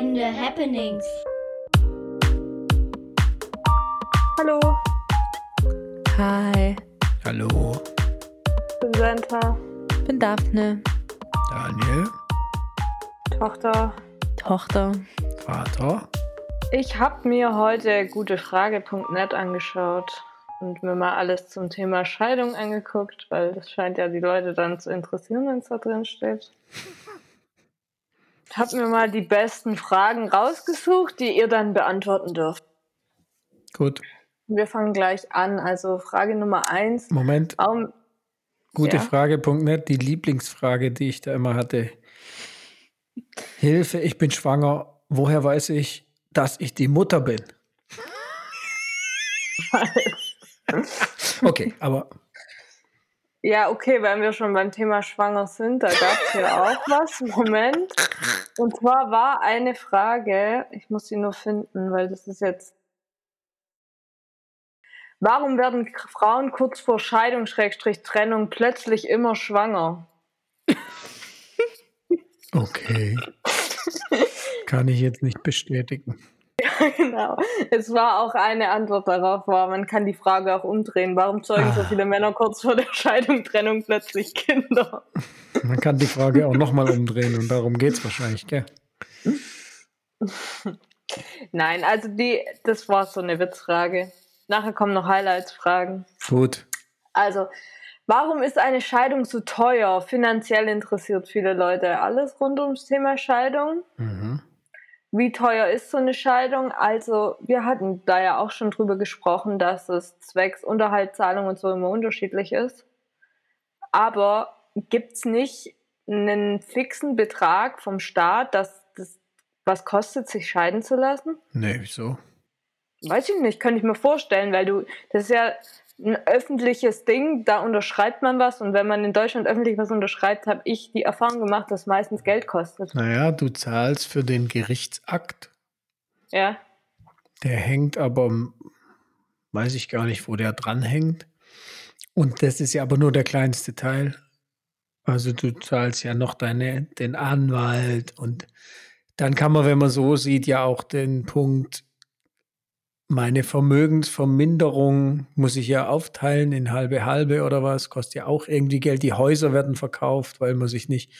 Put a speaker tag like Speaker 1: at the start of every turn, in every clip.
Speaker 1: Entscheidende Happenings.
Speaker 2: Hallo,
Speaker 3: Hi,
Speaker 4: Hallo,
Speaker 2: ich bin Santa,
Speaker 3: bin Daphne,
Speaker 4: Daniel,
Speaker 2: Tochter.
Speaker 3: Tochter.
Speaker 4: Vater.
Speaker 2: Ich habe mir heute gutefrage.net angeschaut und mir mal alles zum Thema Scheidung angeguckt, weil das scheint ja die Leute dann zu interessieren, wenn es da drin steht. Ich habe mir mal die besten Fragen rausgesucht, die ihr dann beantworten dürft.
Speaker 4: Gut,
Speaker 2: Wir fangen gleich an. Also Frage Nummer eins.
Speaker 4: Moment.
Speaker 2: Warum,
Speaker 4: Gute
Speaker 2: Ja.
Speaker 4: Frage.net, die Lieblingsfrage, die ich da immer hatte. Hilfe, ich bin schwanger. Woher weiß ich, dass ich die Mutter bin? Okay, aber
Speaker 2: Ja, okay, wenn wir schon beim Thema Schwanger sind, da gab es ja auch was. Moment. Und zwar war eine Frage, ich muss sie nur finden, weil das ist jetzt. Warum werden Frauen kurz vor Scheidung, Schrägstrich Trennung plötzlich immer schwanger?
Speaker 4: okay. Kann ich jetzt nicht bestätigen.
Speaker 2: genau. Es war auch eine Antwort darauf, war, man kann die Frage auch umdrehen. Warum zeugen so
Speaker 4: Ah.
Speaker 2: viele Männer kurz vor der Scheidung, Trennung plötzlich Kinder?
Speaker 4: Man kann die Frage auch nochmal umdrehen und darum geht es wahrscheinlich, gell?
Speaker 2: Nein, also die, das war so eine Witzfrage. Nachher kommen noch Highlights-Fragen.
Speaker 4: Gut.
Speaker 2: Also, warum ist eine Scheidung so teuer? Finanziell interessiert viele Leute alles rund ums Thema Scheidung.
Speaker 4: Mhm.
Speaker 2: Wie teuer ist so eine Scheidung? Also, wir hatten da ja auch schon drüber gesprochen, dass es zwecks Unterhaltszahlung und so immer unterschiedlich ist. Aber gibt es nicht einen fixen Betrag vom Staat, dass das was kostet, sich scheiden zu lassen?
Speaker 4: Nee, wieso?
Speaker 2: Weiß ich nicht, könnte ich mir vorstellen, weil du, das ist ja ein öffentliches Ding, da unterschreibt man was und wenn man in Deutschland öffentlich was unterschreibt, habe ich die Erfahrung gemacht, dass meistens Geld kostet.
Speaker 4: Naja, du zahlst für den Gerichtsakt.
Speaker 2: Ja,
Speaker 4: Der hängt aber, weiß ich gar nicht, wo der dranhängt. Und das ist ja aber nur der kleinste Teil. Also du zahlst ja noch deine, den Anwalt und dann kann man, wenn man so sieht, ja auch den Punkt, meine Vermögensverminderung muss ich ja aufteilen in halbe halbe oder was, kostet ja auch irgendwie Geld. Die Häuser werden verkauft, weil man sich nicht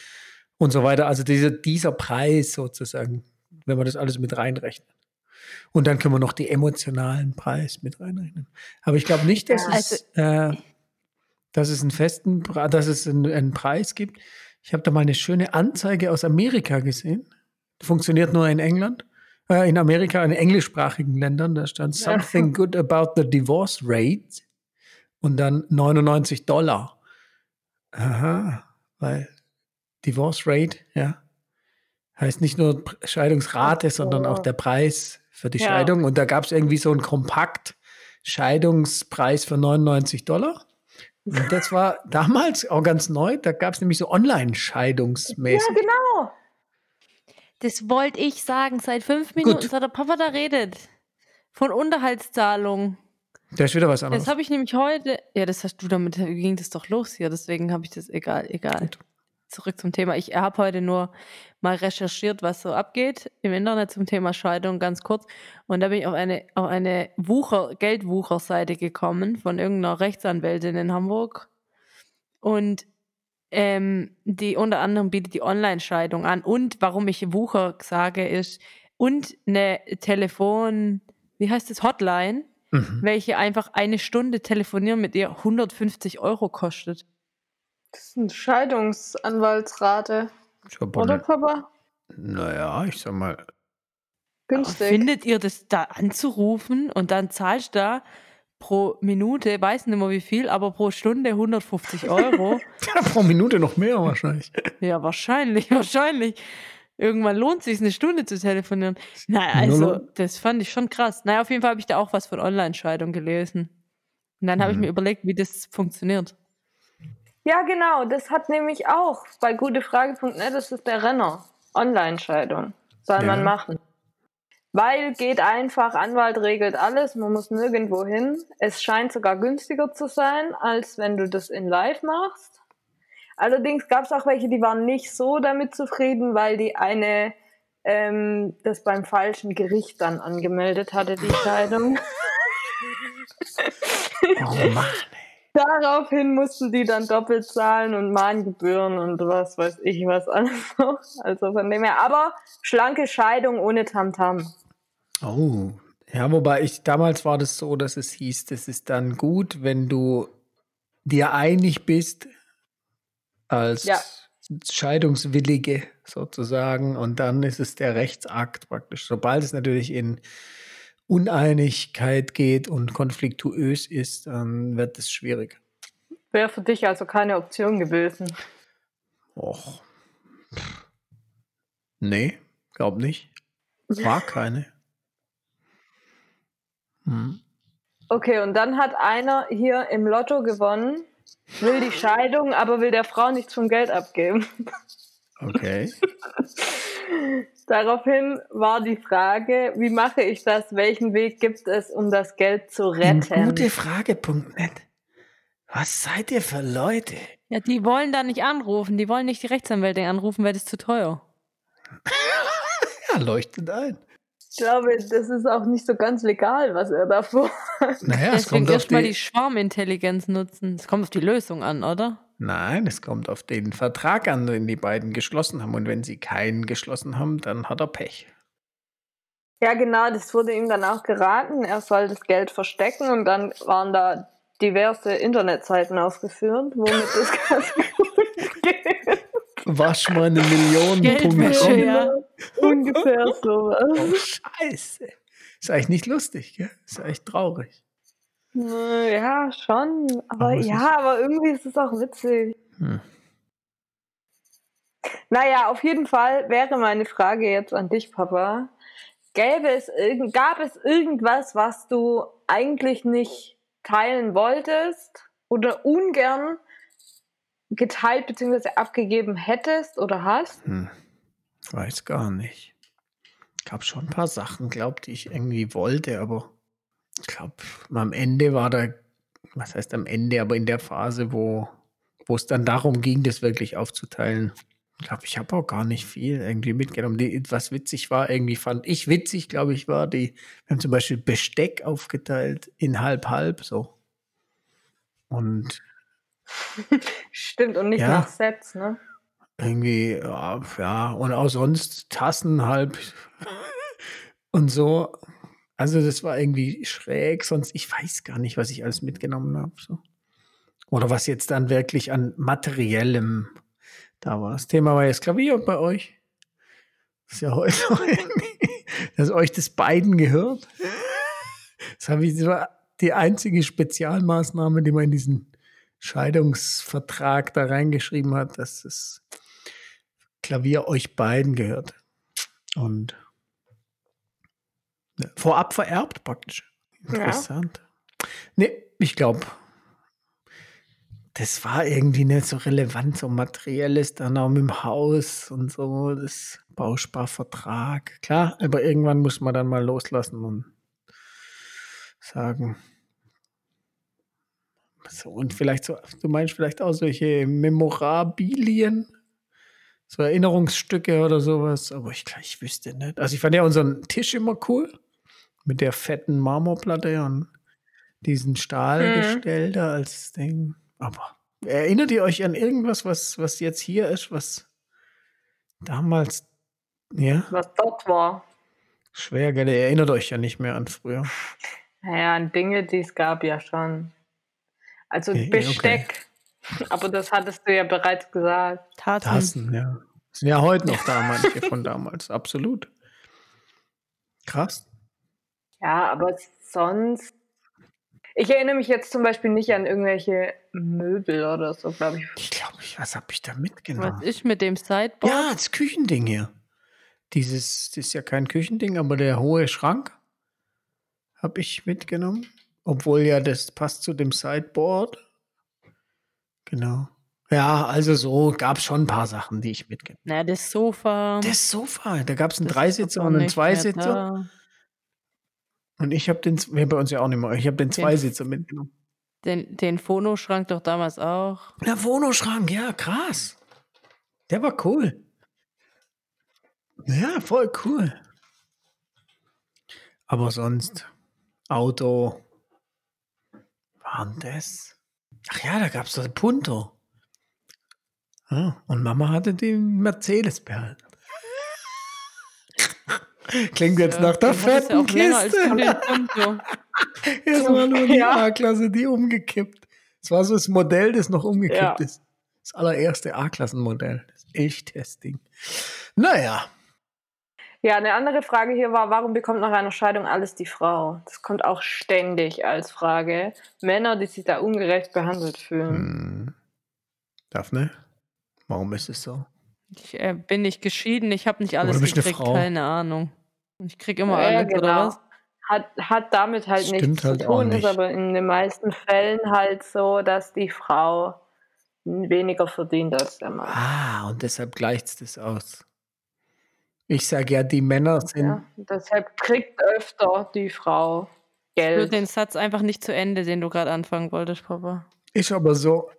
Speaker 4: und so weiter. Also dieser, dieser Preis sozusagen, wenn man das alles mit reinrechnet. Und dann können wir noch die emotionalen Preis mit reinrechnen. Aber ich glaube nicht, dass,
Speaker 2: Ja,
Speaker 4: es, äh, dass es einen festen, dass es einen, einen Preis gibt. Ich habe da mal eine schöne Anzeige aus Amerika gesehen. Funktioniert nur in England. Äh, in Amerika, in englischsprachigen Ländern. Da stand
Speaker 2: Ja.
Speaker 4: something good about the divorce rate. Und dann 99 Dollar. Aha, weil Divorce Rate, ja, heißt nicht nur Scheidungsrate, sondern auch der Preis für die
Speaker 2: Ja.
Speaker 4: Scheidung. Und da gab es irgendwie so einen Kompakt-Scheidungspreis für 99 Dollar. Und das war damals auch ganz neu. Da gab es nämlich so
Speaker 2: ja
Speaker 4: Online-Scheidungsmäßig.
Speaker 2: genau.
Speaker 3: Das wollte ich sagen, seit fünf Minuten,
Speaker 4: Gut.
Speaker 3: seit der Papa da redet. Von Unterhaltszahlung.
Speaker 4: Da ist wieder was anderes.
Speaker 3: Das habe ich nämlich heute. Ja, das hast du damit, ging das doch los hier, deswegen habe ich das, egal, egal.
Speaker 4: Gut.
Speaker 3: Zurück zum Thema. Ich habe heute nur mal recherchiert, was so abgeht im Internet zum Thema Scheidung, ganz kurz. Und da bin ich auf eine, auf eine Wucher, Geldwucherseite gekommen von irgendeiner Rechtsanwältin in Hamburg. Und ähm, die unter anderem bietet die Online-Scheidung an. Und warum ich Wucher sage, ist, und eine Telefon, wie heißt das, Hotline,
Speaker 4: Mhm.
Speaker 3: welche einfach eine Stunde telefonieren mit ihr 150 Euro kostet.
Speaker 2: Das ist eine Scheidungsanwaltsrate, oder
Speaker 4: ne-
Speaker 2: Papa?
Speaker 4: Naja, ich sag mal,
Speaker 2: Günstig.
Speaker 3: Findet ihr das da anzurufen und dann zahlst du da pro Minute, weiß nicht mehr wie viel, aber pro Stunde 150 Euro?
Speaker 4: pro Minute noch mehr wahrscheinlich.
Speaker 3: ja, wahrscheinlich, wahrscheinlich. Irgendwann lohnt es sich, eine Stunde zu telefonieren. Naja, also, das fand ich schon krass. Naja, auf jeden Fall habe ich da auch was von Online-Scheidung gelesen. Und dann habe ich
Speaker 4: Mhm.
Speaker 3: mir überlegt, wie das funktioniert.
Speaker 2: Ja, genau. Das hat nämlich auch bei gutefrage.net, das ist der Renner. Online-Scheidung. Soll
Speaker 4: Ja.
Speaker 2: man machen. Weil geht einfach, Anwalt regelt alles, man muss nirgendwo hin. Es scheint sogar günstiger zu sein, als wenn du das in Live machst. Allerdings gab es auch welche, die waren nicht so damit zufrieden, weil die eine ähm, das beim falschen Gericht dann angemeldet hatte, die Scheidung.
Speaker 4: Oh Mann.
Speaker 2: Daraufhin mussten die dann doppelt zahlen und Mahngebühren und was weiß ich was alles noch. Also von dem her. Aber schlanke Scheidung ohne Tamtam.
Speaker 4: Oh. Ja, wobei ich damals war das so, dass es hieß, das ist dann gut, wenn du dir einig bist als
Speaker 2: Ja.
Speaker 4: Scheidungswillige sozusagen und dann ist es der Rechtsakt praktisch. Sobald es natürlich in Uneinigkeit geht und konfliktuös ist, dann wird es schwierig.
Speaker 2: Wäre für dich also keine Option gewesen.
Speaker 4: Och. Nee, glaub nicht. War keine. Hm.
Speaker 2: Okay, und dann hat einer hier im Lotto gewonnen, will die Scheidung, aber will der Frau nichts vom Geld abgeben.
Speaker 4: Okay.
Speaker 2: Daraufhin war die Frage, wie mache ich das? Welchen Weg gibt es, um das Geld zu retten?
Speaker 4: Gute Frage.net. Was seid ihr für Leute?
Speaker 3: Ja, die wollen da nicht anrufen. Die wollen nicht die Rechtsanwältin anrufen, weil das ist zu teuer.
Speaker 4: Ja, leuchtet ein.
Speaker 2: Ich glaube, das ist auch nicht so ganz legal, was er da vorhat.
Speaker 4: Naja, es
Speaker 3: Deswegen
Speaker 4: kommt auf
Speaker 3: erstmal
Speaker 4: die,
Speaker 3: die Schwarmintelligenz nutzen. Es kommt auf die Lösung an, oder?
Speaker 4: Nein, es kommt auf den Vertrag an, den die beiden geschlossen haben. Und wenn sie keinen geschlossen haben, dann hat er Pech.
Speaker 2: Ja, genau, das wurde ihm dann auch geraten. Er soll das Geld verstecken und dann waren da diverse Internetseiten aufgeführt, womit das Ganze gut geht.
Speaker 4: Wasch meine Millionen.
Speaker 3: Geldwäsche, ja.
Speaker 2: Ungefähr
Speaker 4: Oh,
Speaker 2: sowas.
Speaker 4: Scheiße. Ist eigentlich nicht lustig, gell? Ist echt traurig.
Speaker 2: Ja, schon. Aber
Speaker 4: Aber
Speaker 2: ja, aber irgendwie ist es auch witzig.
Speaker 4: Hm.
Speaker 2: Naja, auf jeden Fall wäre meine Frage jetzt an dich, Papa. Gäbe es irgend, gab es irgendwas, was du eigentlich nicht teilen wolltest oder ungern geteilt bzw. abgegeben hättest oder hast?
Speaker 4: Hm. Weiß gar nicht. Gab schon ein paar Sachen, glaub, die ich irgendwie wollte, aber ich glaube, am Ende war da, was heißt am Ende, aber in der Phase, wo, wo es dann darum ging, das wirklich aufzuteilen. Ich glaube, ich habe auch gar nicht viel irgendwie mitgenommen. Die, was witzig war, irgendwie fand ich witzig, glaube ich, war die, wir haben zum Beispiel Besteck aufgeteilt in halb-halb so. Und
Speaker 2: Stimmt, und nicht
Speaker 4: Ja.
Speaker 2: nach Sets, ne?
Speaker 4: irgendwie, ja, ja, und auch sonst Tassen halb und so. Also das war irgendwie schräg, sonst ich weiß gar nicht, was ich alles mitgenommen habe. So. Oder was jetzt dann wirklich an materiellem da war. Das Thema war jetzt Klavier bei euch. Das ist ja heute noch irgendwie, dass euch das beiden gehört. Das habe ich, das war die einzige Spezialmaßnahme, die man in diesen Scheidungsvertrag da reingeschrieben hat, dass das Klavier euch beiden gehört. Und vorab vererbt praktisch. Interessant. Nee, ich glaube, das war irgendwie nicht so relevant, so materielles dann auch mit dem Haus und so, das Bausparvertrag. Klar, aber irgendwann muss man dann mal loslassen und sagen. So, und vielleicht so, du meinst vielleicht auch solche Memorabilien, so Erinnerungsstücke oder sowas, aber ich, ich wüsste nicht. Also ich fand ja unseren Tisch immer cool, mit der fetten Marmorplatte und diesen Stahlgestell da als Ding. Aber erinnert ihr euch an irgendwas, was, was jetzt hier ist, was damals, ja,
Speaker 2: Was dort war.
Speaker 4: schwer, gell? Ihr erinnert euch ja nicht mehr an früher.
Speaker 2: Naja, an Dinge, die es gab ja schon. Also
Speaker 4: Okay,
Speaker 2: Besteck. Aber das hattest du ja bereits gesagt.
Speaker 3: Taten.
Speaker 4: Tassen, ja. Sind ja heute noch da, manche von damals. Absolut. Krass.
Speaker 2: Ja, aber sonst. Ich erinnere mich jetzt zum Beispiel nicht an irgendwelche Möbel oder so, glaube ich.
Speaker 4: Ich glaube, was habe ich da
Speaker 3: Was
Speaker 4: mitgenommen?
Speaker 3: ist mit dem Sideboard?
Speaker 4: Ja, das Küchending hier. Dieses, das ist ja kein Küchending, aber der hohe Schrank habe ich mitgenommen. Obwohl ja, das passt zu dem Sideboard. Genau. Ja, also so gab es schon ein paar Sachen, die ich mitgenommen
Speaker 3: Naja, das Sofa.
Speaker 4: Das Sofa, da gab es einen Dreisitzer und einen Zweisitzer. Und ich habe den, wir bei uns ja auch nicht mehr, ich habe den Zweisitzer mitgenommen.
Speaker 3: Den, den Phonoschrank doch damals auch.
Speaker 4: Der Wohnungsschrank, ja, krass. Der war cool. Ja, voll cool. Aber sonst, Auto, waren das? Ach ja, da gab es das Punto. Ah, und Mama hatte den Mercedes behalten. Klingt jetzt
Speaker 3: Ja,
Speaker 4: nach der fetten Kiste. Es war nur die
Speaker 2: Ja.
Speaker 4: A-Klasse, die umgekippt. Es war so das Modell, das noch umgekippt
Speaker 2: Ja.
Speaker 4: ist. Das allererste A-Klassenmodell. Das Elchtesting. Naja,
Speaker 2: Ja, eine andere Frage hier war, warum bekommt nach einer Scheidung alles die Frau? Das kommt auch ständig als Frage. Männer, die sich da ungerecht behandelt fühlen.
Speaker 4: hm. Daphne, warum ist es so?
Speaker 3: Ich äh, bin nicht geschieden, ich habe nicht
Speaker 4: Aber
Speaker 3: alles
Speaker 4: du bist eine
Speaker 3: gekriegt,
Speaker 4: Frau.
Speaker 3: keine Ahnung. Ich krieg immer
Speaker 2: Ja,
Speaker 3: alles, oder
Speaker 2: genau.
Speaker 3: was?
Speaker 2: Hat, hat damit halt
Speaker 4: Stimmt
Speaker 2: nichts
Speaker 4: halt
Speaker 2: zu
Speaker 4: auch
Speaker 2: tun,
Speaker 4: nicht.
Speaker 2: ist aber in den meisten Fällen halt so, dass die Frau weniger verdient als der Mann.
Speaker 4: Ah, und deshalb gleicht es das aus. Ich sage ja, die Männer sind.
Speaker 2: Ja, deshalb kriegt öfter die Frau
Speaker 3: Ich würde
Speaker 2: Geld.
Speaker 3: den Satz einfach nicht zu Ende, den du gerade anfangen wolltest, Papa.
Speaker 4: Ist aber so,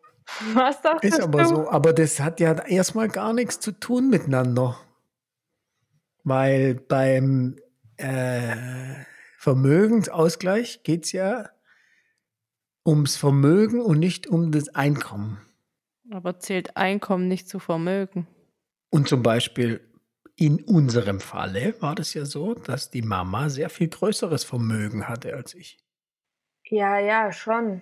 Speaker 2: Was dachtest
Speaker 4: ist aber
Speaker 2: du?
Speaker 4: so. Aber das hat ja erstmal gar nichts zu tun miteinander. Weil beim äh, Vermögensausgleich geht es ja ums Vermögen und nicht um das Einkommen.
Speaker 3: Aber zählt Einkommen nicht zu Vermögen?
Speaker 4: Und zum Beispiel in unserem Falle war das ja so, dass die Mama sehr viel größeres Vermögen hatte als ich.
Speaker 2: Ja, ja, schon.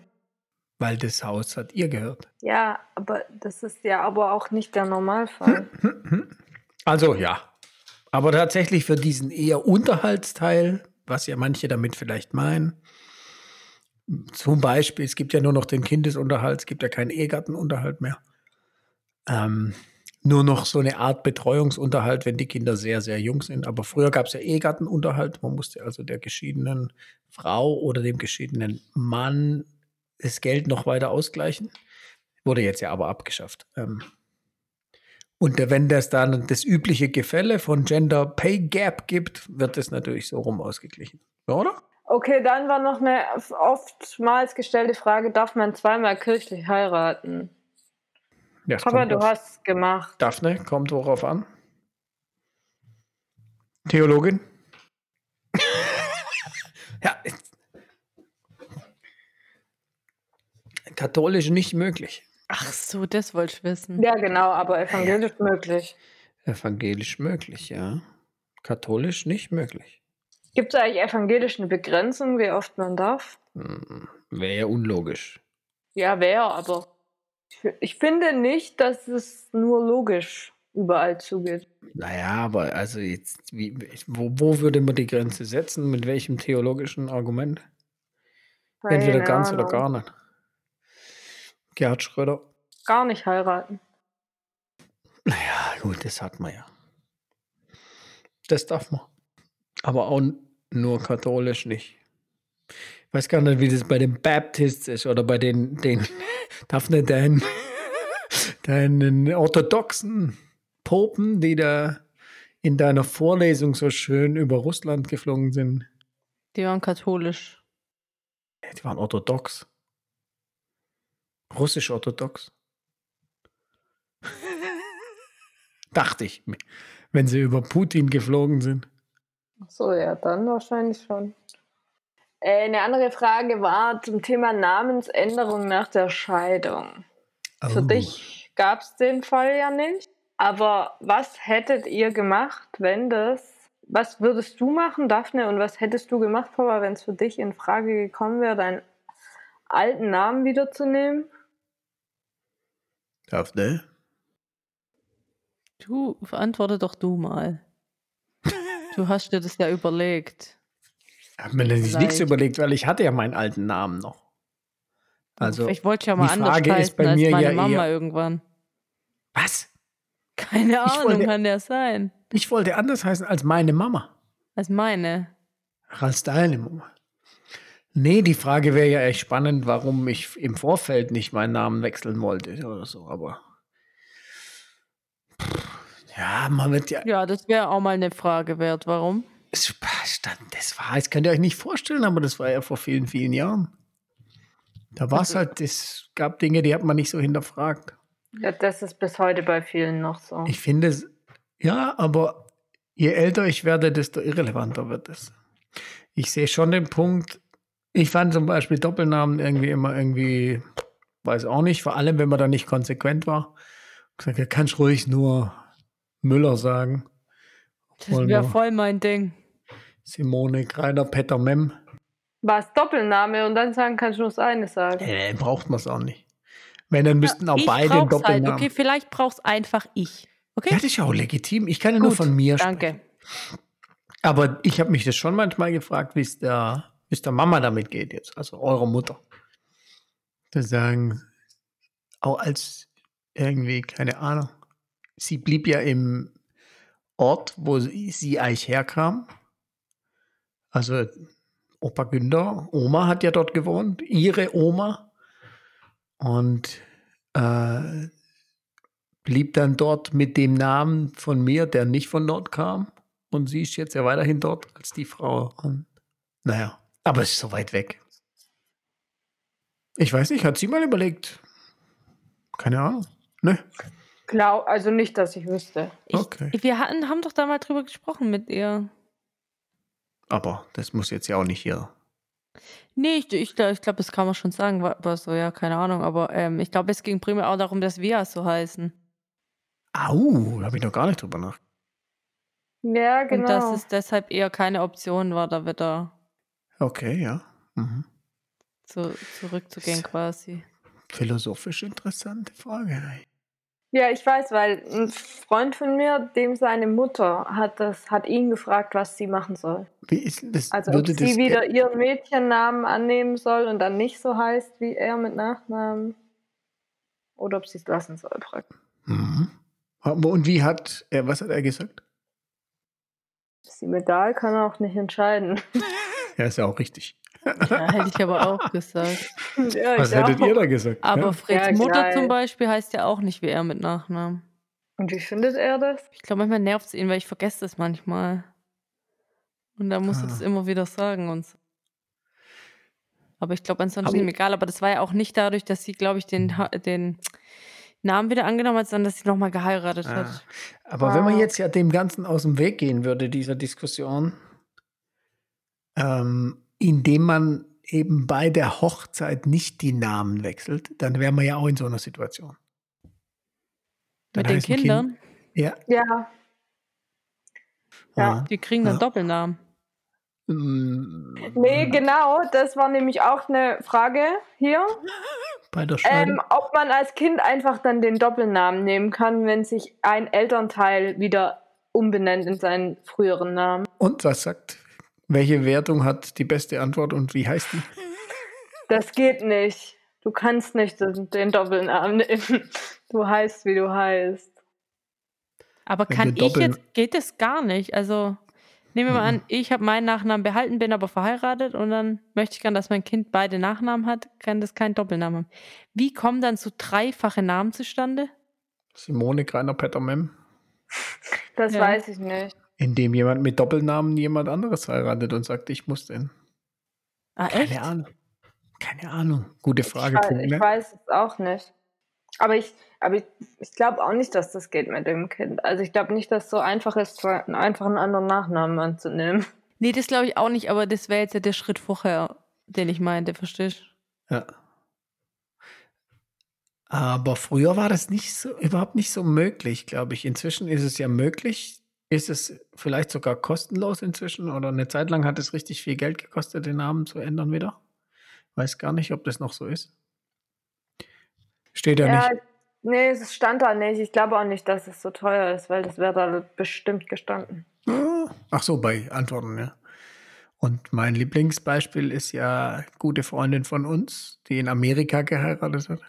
Speaker 4: Weil das Haus hat ihr gehört.
Speaker 2: Ja, aber das ist ja aber auch nicht der Normalfall.
Speaker 4: Also ja. Aber tatsächlich für diesen eher Unterhaltsteil, was ja manche damit vielleicht meinen, zum Beispiel, es gibt ja nur noch den Kindesunterhalt, es gibt ja keinen Ehegattenunterhalt mehr. Ähm, nur noch so eine Art Betreuungsunterhalt, wenn die Kinder sehr, sehr jung sind. Aber früher gab es ja Ehegattenunterhalt. Man musste also der geschiedenen Frau oder dem geschiedenen Mann das Geld noch weiter ausgleichen. Wurde jetzt ja aber abgeschafft. Ähm, und wenn das dann das übliche Gefälle von Gender Pay Gap gibt, wird das natürlich so rum ausgeglichen. Oder?
Speaker 2: Okay, dann war noch eine oftmals gestellte Frage, darf man zweimal kirchlich heiraten?
Speaker 4: Ja, es
Speaker 2: Papa,
Speaker 4: kommt
Speaker 2: du hast es gemacht.
Speaker 4: Daphne, kommt worauf an? Theologin? ja. es- Katholisch nicht möglich.
Speaker 3: Ach so, das wollte ich wissen.
Speaker 2: Ja, genau, aber evangelisch möglich.
Speaker 4: Evangelisch möglich, ja. Katholisch nicht möglich.
Speaker 2: Gibt es eigentlich evangelisch eine Begrenzung, wie oft man darf?
Speaker 4: Hm, Wäre ja unlogisch.
Speaker 2: Ja, wäre, aber ich, ich finde nicht, dass es nur logisch überall zugeht.
Speaker 4: Naja, aber also jetzt, wie, wo, wo würde man die Grenze setzen? Mit welchem theologischen Argument? Entweder
Speaker 2: Keine
Speaker 4: ganz oder gar nicht. Gerhard Schröder.
Speaker 2: Gar nicht heiraten.
Speaker 4: Naja, gut, das hat man ja. Das darf man. Aber auch nur katholisch nicht. Ich weiß gar nicht, wie das bei den Baptists ist oder bei den, den darf nicht deinen, deinen orthodoxen Popen, die da in deiner Vorlesung so schön über Russland geflogen sind.
Speaker 3: Die waren katholisch.
Speaker 4: Die waren orthodox. Russisch-orthodox. Dachte ich, wenn sie über Putin geflogen sind.
Speaker 2: Ach So, ja, dann wahrscheinlich schon. Äh, eine andere Frage war zum Thema Namensänderung nach der Scheidung. Für
Speaker 4: Oh.
Speaker 2: dich gab es den Fall ja nicht. Aber was hättet ihr gemacht, wenn das. Was würdest du machen, Daphne, und was hättest du gemacht, Papa, wenn es für dich in Frage gekommen wäre, deinen alten Namen wiederzunehmen?
Speaker 4: Daphne?
Speaker 3: Du, verantworte doch du mal. Du hast dir das ja überlegt.
Speaker 4: Ich habe mir nämlich
Speaker 3: Vielleicht.
Speaker 4: nichts überlegt, weil ich hatte ja meinen alten Namen noch. Also,
Speaker 3: Vielleicht wollte ich ja mal
Speaker 4: die
Speaker 3: anders
Speaker 4: Frage ist
Speaker 3: heißen
Speaker 4: bei
Speaker 3: als
Speaker 4: mir
Speaker 3: meine
Speaker 4: ja
Speaker 3: Mama
Speaker 4: eher-
Speaker 3: irgendwann.
Speaker 4: was?
Speaker 3: Keine
Speaker 4: Ich
Speaker 3: Ahnung,
Speaker 4: wollte-
Speaker 3: kann ja sein.
Speaker 4: Ich wollte anders heißen als meine Mama.
Speaker 3: Als meine.
Speaker 4: Ach, Als deine Mama. Nee, die Frage wäre ja echt spannend, warum ich im Vorfeld nicht meinen Namen wechseln wollte oder so, aber. Ja, man wird ja.
Speaker 3: Ja, das wäre auch mal eine Frage wert. Warum?
Speaker 4: Das war, das könnt ihr euch nicht vorstellen, aber das war ja vor vielen, vielen Jahren. Da war es
Speaker 3: Also-
Speaker 4: halt, es gab Dinge, die hat man nicht so hinterfragt.
Speaker 2: Ja, das ist bis heute bei vielen noch so.
Speaker 4: Ich finde es, ja, aber je älter ich werde, desto irrelevanter wird es. Ich sehe schon den Punkt, ich fand zum Beispiel Doppelnamen irgendwie immer irgendwie, weiß auch nicht, vor allem wenn man da nicht konsequent war. Ich sage, kannst ruhig nur Müller sagen.
Speaker 3: Das wäre voll mein Ding.
Speaker 4: Simone Kreiner, Peter Mem.
Speaker 2: Was Doppelname und dann sagen kannst du nur das eine sagen.
Speaker 4: Äh, braucht man es auch nicht. Wenn, dann müssten ja, auch beide einen
Speaker 3: halt.
Speaker 4: Doppelnamen.
Speaker 3: Halt. Okay, vielleicht brauchst einfach ich. Okay?
Speaker 4: Ja, das ist ja auch legitim. Ich kann ja nur von mir
Speaker 3: danke.
Speaker 4: sprechen. Aber ich habe mich das schon manchmal gefragt, wie es der, der Mama damit geht jetzt, also eurer Mutter. Da sagen, auch als irgendwie, keine Ahnung, sie blieb ja im Ort, wo sie eigentlich herkam. Also Opa Günther, Oma hat ja dort gewohnt, ihre Oma. Und äh, blieb dann dort mit dem Namen von mir, der nicht von dort kam. Und sie ist jetzt ja weiterhin dort als die Frau. Und naja, aber es ist so weit weg. Ich weiß nicht, hat sie mal überlegt? Keine Ahnung. Ne?
Speaker 2: Klar, also nicht, dass ich wüsste.
Speaker 3: Ich, okay. Wir hatten, haben doch da mal drüber gesprochen mit ihr.
Speaker 4: Aber das muss jetzt ja auch nicht hier.
Speaker 3: Nee, ich, ich, ich glaube, das kann man schon sagen. War, war so, ja, keine Ahnung. Aber ähm, ich glaube, es ging primär auch darum, dass wir so heißen.
Speaker 4: Au, da habe ich noch gar nicht drüber nach.
Speaker 2: Ja, genau.
Speaker 3: Und dass es deshalb eher keine Option war, da wieder.
Speaker 4: Okay, ja. Mhm.
Speaker 3: Zu, zurückzugehen quasi.
Speaker 4: Philosophisch interessante Frage.
Speaker 2: Ja, ich weiß, weil ein Freund von mir, dem seine Mutter hat das, hat ihn gefragt, was sie machen soll.
Speaker 4: Wie ist das?
Speaker 2: Also ob sie wieder ihren Mädchennamen annehmen soll und dann nicht so heißt wie er mit Nachnamen. Oder ob sie es lassen soll, praktisch.
Speaker 4: Mhm. Und wie hat er, was hat er gesagt?
Speaker 2: Ist ihm egal, kann er auch nicht entscheiden.
Speaker 4: Ja, ist ja auch richtig.
Speaker 3: Ja, hätte ich aber auch gesagt.
Speaker 4: Ja, Was hättet auch. ihr da gesagt?
Speaker 3: Aber ja? Freds ja, Mutter zum Beispiel heißt ja auch nicht wie er mit Nachnamen.
Speaker 2: Und wie findet er das?
Speaker 3: Ich glaube, manchmal nervt es ihn, weil ich vergesse das manchmal. Und da muss ah. er das immer wieder sagen und so. Aber ich glaube, ansonsten ist ihm egal. Aber das war ja auch nicht dadurch, dass sie, glaube ich, den, den Namen wieder angenommen hat, sondern dass sie nochmal geheiratet ah. hat.
Speaker 4: Aber wow. wenn man jetzt ja dem Ganzen aus dem Weg gehen würde, dieser Diskussion, ähm, indem man eben bei der Hochzeit nicht die Namen wechselt, dann wären wir ja auch in so einer Situation.
Speaker 3: Dann Mit den Kindern? Kind,
Speaker 4: ja.
Speaker 2: Ja.
Speaker 3: Ja. Die kriegen dann ja. Doppelnamen.
Speaker 2: Mm. Nee, genau, das war nämlich auch eine Frage hier.
Speaker 4: Bei der ähm,
Speaker 2: ob man als Kind einfach dann den Doppelnamen nehmen kann, wenn sich ein Elternteil wieder umbenennt in seinen früheren Namen.
Speaker 4: Und was sagt welche Wertung hat die beste Antwort und wie heißt die?
Speaker 2: Das geht nicht. Du kannst nicht den Doppelnamen nehmen. Du heißt, wie du heißt.
Speaker 3: Aber kann ich jetzt, geht das gar nicht? Also, nehmen wir mal an, mhm. ich habe meinen Nachnamen behalten, bin aber verheiratet und dann möchte ich gerne, dass mein Kind beide Nachnamen hat, kann das keinen Doppelnamen haben. Wie kommen dann so dreifache Namen zustande?
Speaker 4: Simone Greiner Petter Mem.
Speaker 2: Das ja. weiß ich nicht.
Speaker 4: Indem jemand mit Doppelnamen jemand anderes heiratet und sagt, ich muss den.
Speaker 3: Ah, echt?
Speaker 4: Keine Ahnung. Keine Ahnung. Gute Frage.
Speaker 2: Ich, weiß, ich weiß es auch nicht. Aber ich, aber ich, ich glaube auch nicht, dass das geht mit dem Kind. Also ich glaube nicht, dass es so einfach ist, einfach einen anderen Nachnamen anzunehmen.
Speaker 3: Nee, das glaube ich auch nicht, aber das wäre jetzt ja der Schritt vorher, den ich meinte, verstehst
Speaker 4: du? Ja. Aber früher war das nicht so, überhaupt nicht so möglich, glaube ich. Inzwischen ist es ja möglich, ist es vielleicht sogar kostenlos inzwischen oder eine Zeit lang hat es richtig viel Geld gekostet, den Namen zu ändern wieder? Weiß gar nicht, ob das noch so ist. Steht ja, ja nicht.
Speaker 2: Nee, es stand da nicht. Ich glaube auch nicht, dass es so teuer ist, weil das wäre da bestimmt gestanden.
Speaker 4: Ach so, bei Antworten, ja. Und mein Lieblingsbeispiel ist ja gute Freundin von uns, die in Amerika geheiratet hat.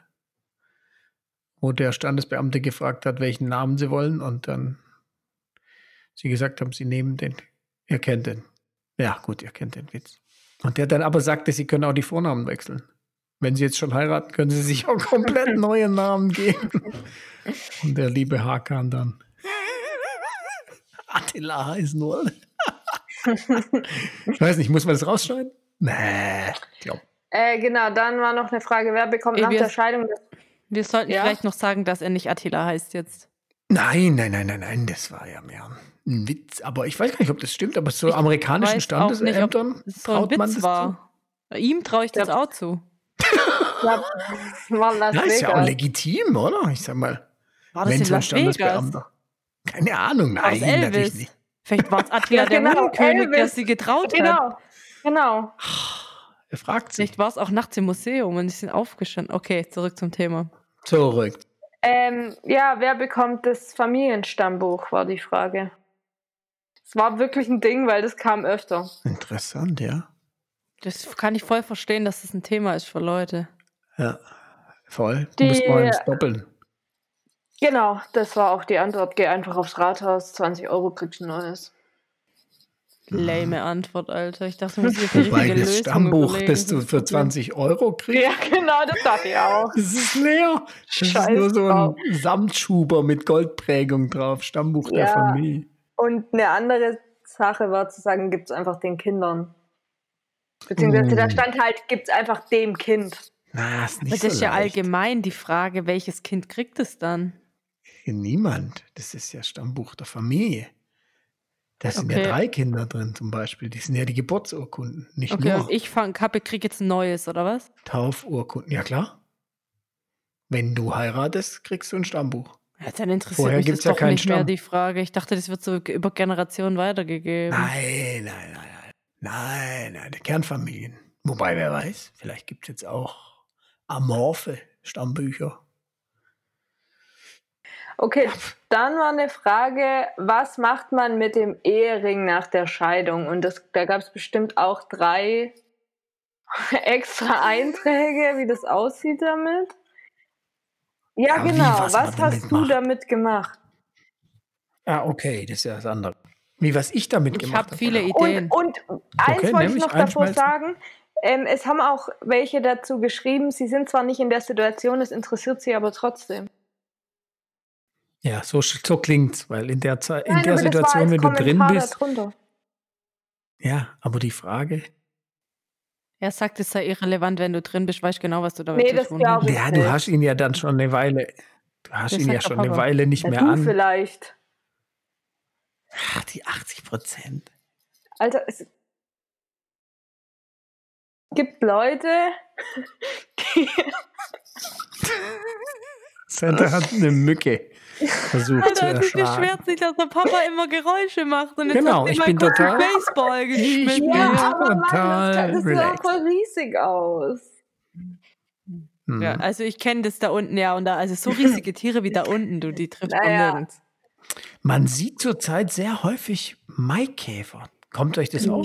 Speaker 4: Wo der Standesbeamte gefragt hat, welchen Namen sie wollen und dann sie gesagt haben, sie nehmen den. Ihr kennt den. Ja, gut, ihr kennt den Witz. Und der dann aber sagte, sie können auch die Vornamen wechseln. Wenn sie jetzt schon heiraten, können sie sich auch komplett neue Namen geben. Und der liebe Hakan dann. Attila heißt nur. ich weiß nicht, muss man das rausschneiden? Nee, glaub.
Speaker 2: Äh, genau, dann war noch eine Frage, wer bekommt Ey, nach der Scheidung das
Speaker 3: Wir sollten ja? vielleicht noch sagen, dass er nicht Attila heißt jetzt.
Speaker 4: Nein, nein, nein, nein, nein, das war ja mehr. Ein Witz, aber ich weiß gar nicht, ob das stimmt, aber so
Speaker 3: Ich
Speaker 4: amerikanischen
Speaker 3: nicht,
Speaker 4: Standesämtern
Speaker 3: es so ein
Speaker 4: traut man
Speaker 3: Witz
Speaker 4: das
Speaker 3: war. Ihm traue ich das
Speaker 2: Ja.
Speaker 3: auch zu.
Speaker 2: Ja,
Speaker 4: zu. Ja, ist ja auch legitim, oder? Ich sag mal,
Speaker 3: War das
Speaker 4: wenn
Speaker 3: in Las Vegas?
Speaker 4: Standesbeamter. Keine Ahnung,
Speaker 3: das
Speaker 4: nein, natürlich
Speaker 3: Elvis?
Speaker 4: nicht.
Speaker 3: Vielleicht war es Attila
Speaker 2: Ja,
Speaker 3: der
Speaker 2: genau,
Speaker 3: Hundkönig, der sie getraut hat.
Speaker 2: Genau, genau.
Speaker 4: Er fragt sich.
Speaker 3: Vielleicht war es auch nachts im Museum und sie sind aufgestanden. Okay, zurück zum Thema.
Speaker 4: Zurück.
Speaker 2: Ähm, ja, wer bekommt das Familienstammbuch, war die Frage. Es war wirklich ein Ding, weil das kam öfter.
Speaker 4: Interessant, ja.
Speaker 3: Das kann ich voll verstehen, dass das ein Thema ist für Leute.
Speaker 4: Ja, voll.
Speaker 2: Die-
Speaker 4: Muss man es doppeln.
Speaker 2: Genau, das war auch die Antwort. Geh einfach aufs Rathaus, 20 Euro kriegst du ein neues.
Speaker 3: Lame Antwort, Alter. Ich dachte, mir muss die
Speaker 4: Wobei das
Speaker 3: Lösung
Speaker 4: Stammbuch,
Speaker 3: überlegen
Speaker 4: das du für
Speaker 3: Problem.
Speaker 4: 20 Euro kriegst,
Speaker 2: Ja, genau, das dachte ich auch.
Speaker 4: das ist leer. Das ist
Speaker 2: Scheiß
Speaker 4: nur so ein. Samtschuber mit Goldprägung drauf. Stammbuch der
Speaker 2: Ja.
Speaker 4: Familie.
Speaker 2: Und eine andere Sache war zu sagen, gibt es einfach den Kindern. Beziehungsweise da
Speaker 4: Mm.
Speaker 2: stand halt, gibt es einfach dem Kind.
Speaker 4: Na, ist nicht
Speaker 3: das ist
Speaker 4: so
Speaker 3: ja
Speaker 4: leicht.
Speaker 3: allgemein die Frage, welches Kind kriegt es dann?
Speaker 4: Niemand. Das ist ja Stammbuch der Familie. Da sind ja
Speaker 3: Okay.
Speaker 4: drei Kinder drin zum Beispiel. Die sind ja die Geburtsurkunden, nicht
Speaker 3: Okay,
Speaker 4: nur
Speaker 3: und ich fang, Kappe krieg jetzt ein neues, oder was?
Speaker 4: Taufurkunden. Ja klar. Wenn du heiratest, kriegst du ein Stammbuch.
Speaker 3: Ja, dann interessiert
Speaker 4: Vorher
Speaker 3: mich
Speaker 4: gibt's
Speaker 3: das
Speaker 4: ja
Speaker 3: doch
Speaker 4: keinen
Speaker 3: nicht mehr
Speaker 4: Stamm.
Speaker 3: die Frage. Ich dachte, das wird so über Generationen weitergegeben.
Speaker 4: Nein, nein, nein, nein. Nein, nein, die Kernfamilien. Wobei, wer weiß, vielleicht gibt es jetzt auch amorphe Stammbücher.
Speaker 2: Okay, dann war eine Frage, was macht man mit dem Ehering nach der Scheidung? Und das, da gab es bestimmt auch drei extra Einträge, wie das aussieht damit. Ja,
Speaker 4: wie,
Speaker 2: genau.
Speaker 4: was man
Speaker 2: Was
Speaker 4: damit
Speaker 2: hast du damit gemacht?
Speaker 4: Ah, okay, das ist ja das andere. Wie, was ich damit
Speaker 3: Ich
Speaker 4: gemacht
Speaker 3: habe viele
Speaker 4: oder?
Speaker 3: Ideen.
Speaker 2: Und, und eins
Speaker 4: Okay,
Speaker 2: wollte ich noch davor sagen. Ähm, es haben auch welche dazu geschrieben, sie sind zwar nicht in der Situation, es interessiert sie aber trotzdem.
Speaker 4: Ja, so, so klingt's, weil in der Zeit, in
Speaker 2: Nein,
Speaker 4: der
Speaker 2: aber
Speaker 4: Situation, wenn du drin
Speaker 2: Kommentar
Speaker 4: bist.
Speaker 2: darunter.
Speaker 4: Ja, aber die Frage.
Speaker 3: Er sagt, es sei irrelevant, wenn du drin bist, weißt genau, was du damit
Speaker 2: Nee,
Speaker 3: zu
Speaker 2: das
Speaker 3: tun hast.
Speaker 2: ich.
Speaker 4: Ja, du
Speaker 2: nicht.
Speaker 4: hast ihn ja dann schon eine Weile. Du hast
Speaker 3: Das
Speaker 4: ihn ja schon eine. Weile nicht
Speaker 2: Ja,
Speaker 4: mehr
Speaker 2: du
Speaker 4: an.
Speaker 2: vielleicht.
Speaker 4: Ach, die 80 Prozent.
Speaker 2: Also es gibt Leute, die
Speaker 4: Santa hat eine Mücke versucht zu
Speaker 3: Alter, es
Speaker 4: erschlagen.
Speaker 3: beschwert sich, dass der Papa immer Geräusche macht. Und jetzt
Speaker 4: Genau, ich bin total-
Speaker 3: Baseball
Speaker 4: Ich
Speaker 3: gespielt.
Speaker 4: bin
Speaker 2: ja, aber Mann, das,
Speaker 4: total
Speaker 2: kann, das sieht auch
Speaker 4: relaxed.
Speaker 2: voll riesig aus.
Speaker 4: Hm.
Speaker 3: Ja, also ich kenne das da unten, ja. Und da, also so riesige Tiere wie da unten, du, die trifft man
Speaker 2: Naja.
Speaker 3: nirgends.
Speaker 4: Man sieht zurzeit sehr häufig Maikäfer. Kommt euch das auch?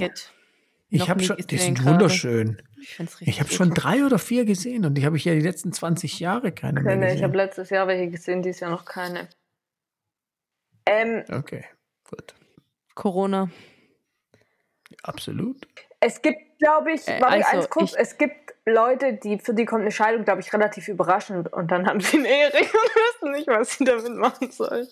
Speaker 4: Ich habe schon, die sind
Speaker 3: gerade.
Speaker 4: wunderschön.
Speaker 3: Ich
Speaker 4: Ich habe schon drei oder vier gesehen und die habe ich ja die letzten 20 Jahre keine mehr
Speaker 2: Keine, ich
Speaker 4: gesehen.
Speaker 2: habe letztes Jahr welche gesehen, dieses Jahr noch keine. Ähm,
Speaker 4: Okay, gut.
Speaker 3: Corona.
Speaker 4: Absolut.
Speaker 2: es gibt, glaube ich,
Speaker 3: Äh, also,
Speaker 2: eins kurz,
Speaker 3: ich-
Speaker 2: es gibt Leute, die für die kommt eine Scheidung, glaube ich, relativ überraschend und dann haben sie einen Ehering und wissen nicht, was sie damit machen sollen.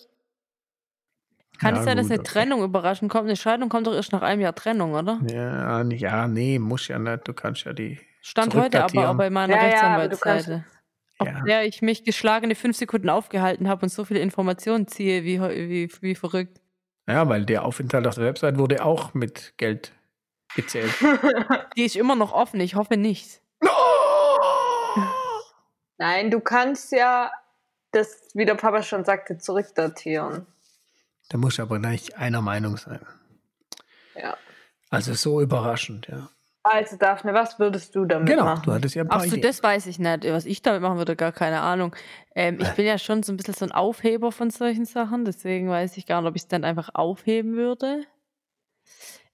Speaker 3: Kann
Speaker 4: Ja,
Speaker 3: es sein, dass eine
Speaker 4: okay.
Speaker 3: Trennung überraschend kommt? Eine Scheidung kommt doch erst nach einem Jahr Trennung, oder?
Speaker 4: Ja, ja, nee, muss ja nicht. Du kannst ja die.
Speaker 3: Stand heute aber auch bei meiner
Speaker 2: Ja,
Speaker 3: Rechtsanwaltsseite. Auf
Speaker 4: Ja.
Speaker 3: der ich mich geschlagene fünf Sekunden aufgehalten habe und so viele Informationen ziehe, wie, wie, wie verrückt.
Speaker 4: Ja, weil der Aufenthalt auf der Website wurde auch mit Geld gezählt.
Speaker 3: Die ist immer noch offen, ich hoffe nicht.
Speaker 2: Nein, du kannst ja das, wie der Papa schon sagte, zurückdatieren.
Speaker 4: Da muss aber nicht einer Meinung sein.
Speaker 2: Ja.
Speaker 4: Also so überraschend, ja.
Speaker 2: Also Daphne, was würdest du damit
Speaker 4: Genau,
Speaker 2: machen?
Speaker 4: du hattest ja ein paar
Speaker 3: Ach so,
Speaker 4: Ideen.
Speaker 3: das weiß ich nicht. Was ich damit machen würde, gar keine Ahnung. Ähm, ich bin ja schon so ein bisschen so ein Aufheber von solchen Sachen, deswegen weiß ich gar nicht, ob ich es dann einfach aufheben würde.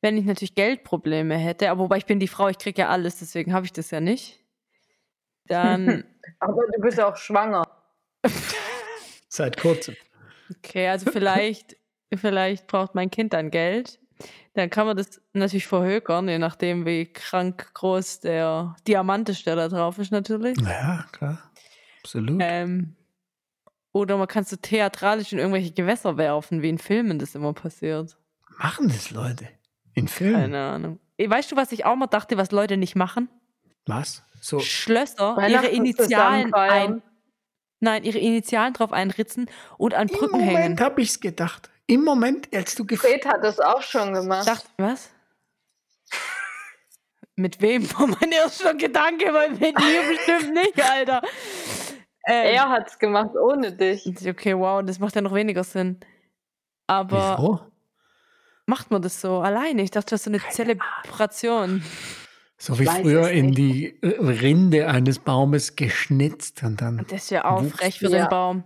Speaker 3: Wenn ich natürlich Geldprobleme hätte, aber wobei ich bin die Frau, ich kriege ja alles, deswegen habe ich das ja nicht. Dann,
Speaker 2: Aber du bist ja auch schwanger.
Speaker 4: Seit kurzem.
Speaker 3: okay, also vielleicht, vielleicht braucht mein Kind dann Geld. Dann kann man das natürlich verhökern, je nachdem, wie krank groß der Diamant ist, der da drauf ist, natürlich.
Speaker 4: Ja, klar. Absolut.
Speaker 3: Ähm, oder man kann so theatralisch in irgendwelche Gewässer werfen, wie in Filmen das immer passiert.
Speaker 4: Machen das Leute? In Filmen?
Speaker 3: Keine Ahnung. Weißt du, was ich auch mal dachte, was Leute nicht machen?
Speaker 4: Was? So,
Speaker 3: Schlösser, ihre Initialen ein. Nein, ihre Initialen drauf einritzen und an
Speaker 4: im
Speaker 3: Brücken hängen.
Speaker 4: Moment habe ich es gedacht. Im Moment, als du gef
Speaker 2: Fred hat das auch schon gemacht.
Speaker 3: Sagt, was? Mit wem? War mein erster Gedanke, weil mit dir bestimmt nicht, Alter. Ähm,
Speaker 2: er hat's gemacht ohne dich.
Speaker 3: Okay, wow, das macht ja noch weniger Sinn. Aber
Speaker 4: Wieso?
Speaker 3: macht man das so alleine? Ich dachte, das ist so eine Zelebration.
Speaker 4: So wie früher
Speaker 2: es
Speaker 4: in die Rinde eines Baumes geschnitzt und dann.
Speaker 3: Das ist ja frech für
Speaker 2: Ja.
Speaker 3: den Baum.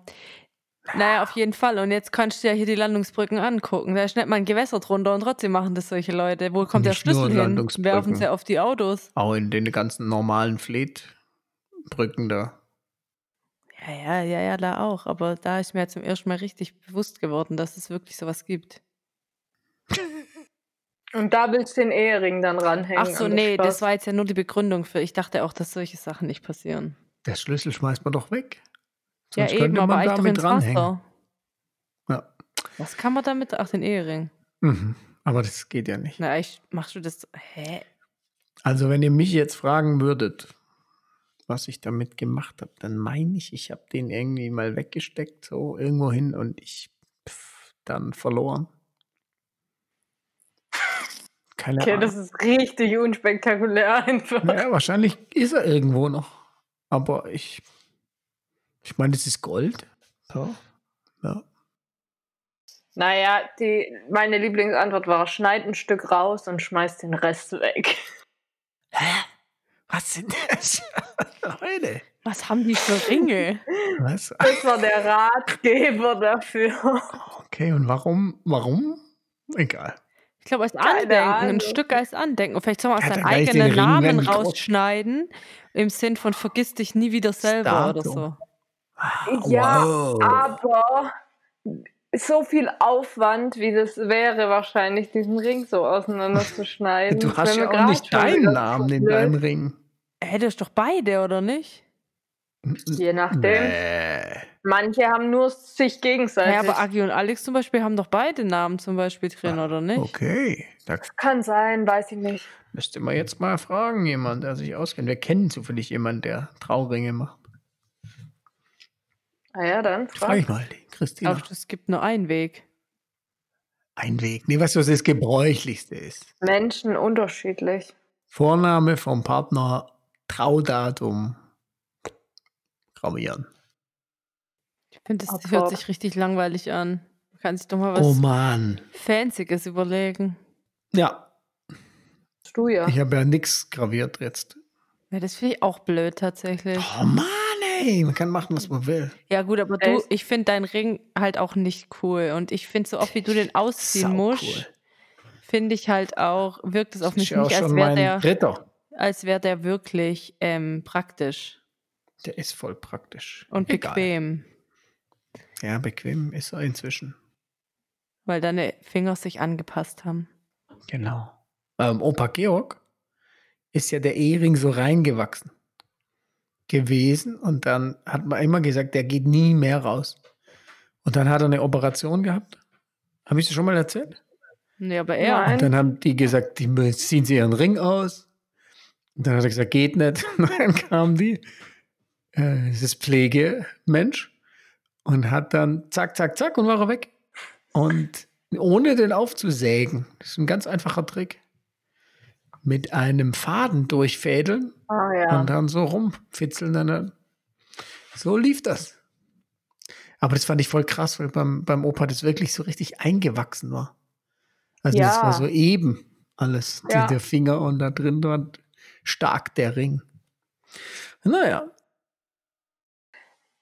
Speaker 3: Naja, auf jeden Fall. Und jetzt kannst du ja hier die Landungsbrücken angucken. Da ist nicht mal ein Gewässer drunter und trotzdem machen das solche Leute. Wo kommt der
Speaker 4: Nicht nur
Speaker 3: Schlüssel hin? Werfen sie auf die Autos.
Speaker 4: Auch in den ganzen normalen Fleetbrücken da.
Speaker 3: Ja, ja, ja, ja, da auch. Aber da ist mir ja zum ersten Mal richtig bewusst geworden, dass es wirklich sowas gibt.
Speaker 2: Und da willst du den Ehering dann ranhängen.
Speaker 3: Ach so,
Speaker 2: das
Speaker 3: nee, das
Speaker 2: Schloss.
Speaker 3: war jetzt ja nur die Begründung für. Ich dachte auch, dass solche Sachen nicht passieren.
Speaker 4: Der Schlüssel schmeißt man doch weg.
Speaker 3: Ja,
Speaker 4: Sonst
Speaker 3: eben,
Speaker 4: könnte
Speaker 3: aber
Speaker 4: man
Speaker 3: eigentlich
Speaker 4: damit dranhängen.
Speaker 3: Wasser.
Speaker 4: Ja.
Speaker 3: Was kann man damit? Ach, den Ehering.
Speaker 4: Mhm. Aber das geht ja nicht.
Speaker 3: Na, ich, machst du das? Hä?
Speaker 4: Also, wenn ihr mich jetzt fragen würdet, was ich damit gemacht habe, dann meine ich, ich habe den irgendwie mal weggesteckt, so irgendwo hin und ich pff, dann verloren. Keine
Speaker 2: Okay,
Speaker 4: Ahnung.
Speaker 2: das ist richtig unspektakulär einfach.
Speaker 4: Ja, wahrscheinlich ist er irgendwo noch. Aber ich, ich meine, es ist Gold. So. Ja.
Speaker 2: Naja, die, meine Lieblingsantwort war, schneid ein Stück raus und schmeiß den Rest weg.
Speaker 4: Hä? Was sind das? Leute.
Speaker 3: Was haben die für Ringe?
Speaker 4: Was?
Speaker 2: Das war der Ratgeber dafür.
Speaker 4: Okay, und warum? Warum? Egal.
Speaker 3: Ich glaube, als Andenken, ein. Stück als Andenken. Und vielleicht soll man
Speaker 4: Ja,
Speaker 3: seinen eigenen Namen rausschneiden, im Sinn von vergiss dich nie wieder selber oder
Speaker 4: Datum.
Speaker 3: so.
Speaker 2: Ja,
Speaker 4: Wow.
Speaker 2: aber so viel Aufwand, wie das wäre, wahrscheinlich diesen Ring so auseinanderzuschneiden.
Speaker 4: Du hast ja auch nicht deinen Namen in deinem Ring.
Speaker 3: Hättest doch beide, oder nicht?
Speaker 2: Je nachdem.
Speaker 4: Nee.
Speaker 2: Manche haben nur sich gegenseitig.
Speaker 3: Ja, aber Agi und Alex zum Beispiel haben doch beide Namen zum Beispiel drin, oder nicht?
Speaker 4: Okay, da
Speaker 2: Kann sein, weiß ich nicht.
Speaker 4: müsste man jetzt mal fragen, jemand, der sich auskennt. Wir kennen zufällig jemanden, der Trauringe macht.
Speaker 2: Ah ja, dann.
Speaker 4: Frage ich mal die Christina.
Speaker 3: Aber es gibt nur einen Weg.
Speaker 4: Ein Weg. Nee, weißt du, was das Gebräuchlichste ist?
Speaker 2: Menschen unterschiedlich.
Speaker 4: Vorname vom Partner, Traudatum, gravieren.
Speaker 3: Ich finde, das hört sich richtig langweilig an. Man kann sich doch mal was
Speaker 4: Oh Mann.
Speaker 3: Fancyes überlegen.
Speaker 4: Ja,
Speaker 2: Du ja.
Speaker 4: ich habe ja nichts graviert jetzt.
Speaker 3: Ja, das finde ich auch blöd tatsächlich.
Speaker 4: Oh Mann, ey. Man kann machen, was man will.
Speaker 3: Ja, gut, aber du, ich finde deinen Ring halt auch nicht cool. Und ich finde, so oft wie du den ausziehen
Speaker 4: Sau
Speaker 3: musst,
Speaker 4: cool.
Speaker 3: finde ich halt auch, wirkt es auf mich nicht, als
Speaker 4: schon
Speaker 3: wäre der,
Speaker 4: dritter.
Speaker 3: als wär der wirklich ähm, praktisch
Speaker 4: Der ist voll praktisch.
Speaker 3: und
Speaker 4: Egal.
Speaker 3: bequem.
Speaker 4: Ja, bequem ist er inzwischen.
Speaker 3: Weil deine Finger sich angepasst haben.
Speaker 4: Genau. Ähm, Opa Georg ist ja der Ehering so reingewachsen gewesen und dann hat man immer gesagt, der geht nie mehr raus. Und dann hat er eine Operation gehabt. Habe ich das schon mal erzählt?
Speaker 3: Nee, aber er.
Speaker 4: Und dann haben die gesagt, die ziehen sie ihren Ring aus. Und dann hat er gesagt, geht nicht. Und dann kam die, äh, das Pflegemensch und hat dann zack, zack, zack und war er weg. Und ohne den aufzusägen, das ist ein ganz einfacher Trick, mit einem Faden durchfädeln
Speaker 2: Ah ja.
Speaker 4: und dann so rumfitzeln. Dann, dann. So lief das. Aber das fand ich voll krass, weil beim, beim Opa das wirklich so richtig eingewachsen war. Also das
Speaker 2: Ja.
Speaker 4: war so eben alles.
Speaker 2: Ja.
Speaker 4: Der Finger und da drin war stark der Ring. Naja,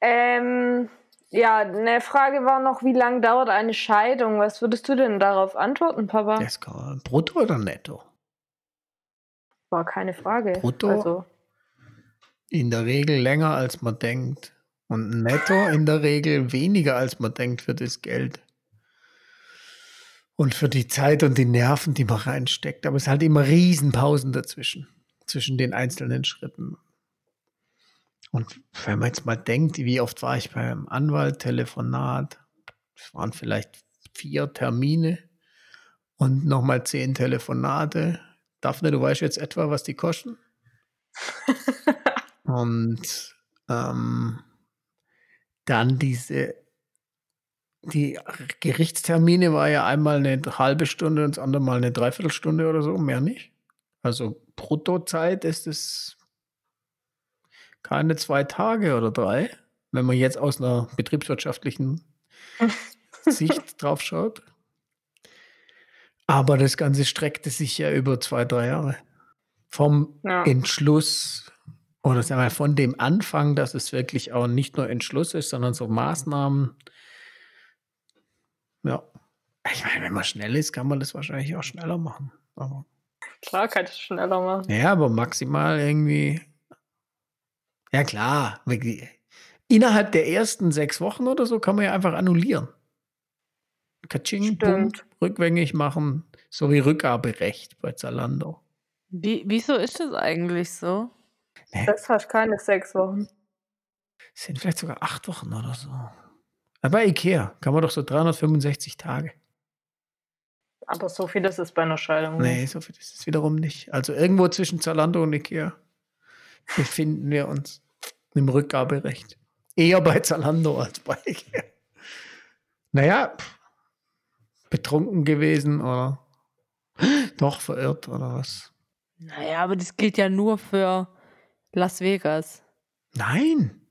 Speaker 2: Ähm, ja, eine Frage war noch, wie lange dauert eine Scheidung? Was würdest du denn darauf antworten, Papa?
Speaker 4: das kann, brutto oder netto?
Speaker 2: War keine Frage.
Speaker 4: Brutto?
Speaker 2: Also,
Speaker 4: In der Regel länger als man denkt. Und netto in der Regel weniger als man denkt für das Geld. Und für die Zeit und die Nerven, die man reinsteckt. Aber es ist halt immer Riesenpausen dazwischen. Zwischen den einzelnen Schritten. Und wenn man jetzt mal denkt, wie oft war ich beim Anwalt, Telefonat, es waren vielleicht vier Termine und nochmal zehn Telefonate. Daphne, du weißt jetzt etwa, was die kosten? Und ähm, dann diese die Gerichtstermine war ja einmal eine halbe Stunde und das andere Mal eine Dreiviertelstunde oder so, mehr nicht. Also Bruttozeit ist es keine zwei Tage oder drei, wenn man jetzt aus einer betriebswirtschaftlichen Sicht drauf schaut. Aber das Ganze streckte sich ja über zwei, drei Jahre. Vom
Speaker 2: Ja.
Speaker 4: Entschluss oder sagen wir von dem Anfang, dass es wirklich auch nicht nur Entschluss ist, sondern so Maßnahmen. Ja. Ich meine, wenn man schnell ist, kann man das wahrscheinlich auch schneller machen. Aber,
Speaker 2: Klar kann ich es schneller machen.
Speaker 4: ja, aber maximal irgendwie. Ja, klar. Innerhalb der ersten sechs Wochen oder so kann man ja einfach annullieren. Katsching,
Speaker 2: Stimmt.
Speaker 4: rückgängig machen, so wie Rückgaberecht bei Zalando.
Speaker 3: Wie, wieso ist das eigentlich so?
Speaker 2: Das hast keine sechs Wochen.
Speaker 4: Es sind vielleicht sogar acht Wochen oder so. Aber bei Ikea kann man doch so 365 Tage.
Speaker 2: Aber so viel ist es bei einer Scheidung.
Speaker 4: Nee, so viel ist es wiederum nicht. Also irgendwo zwischen Zalando und Ikea befinden wir uns im Rückgaberecht. Eher bei Zalando als bei Ikea. Naja, pff, betrunken gewesen oder doch verirrt oder was?
Speaker 3: Naja, aber das gilt ja nur für Las Vegas.
Speaker 4: Nein.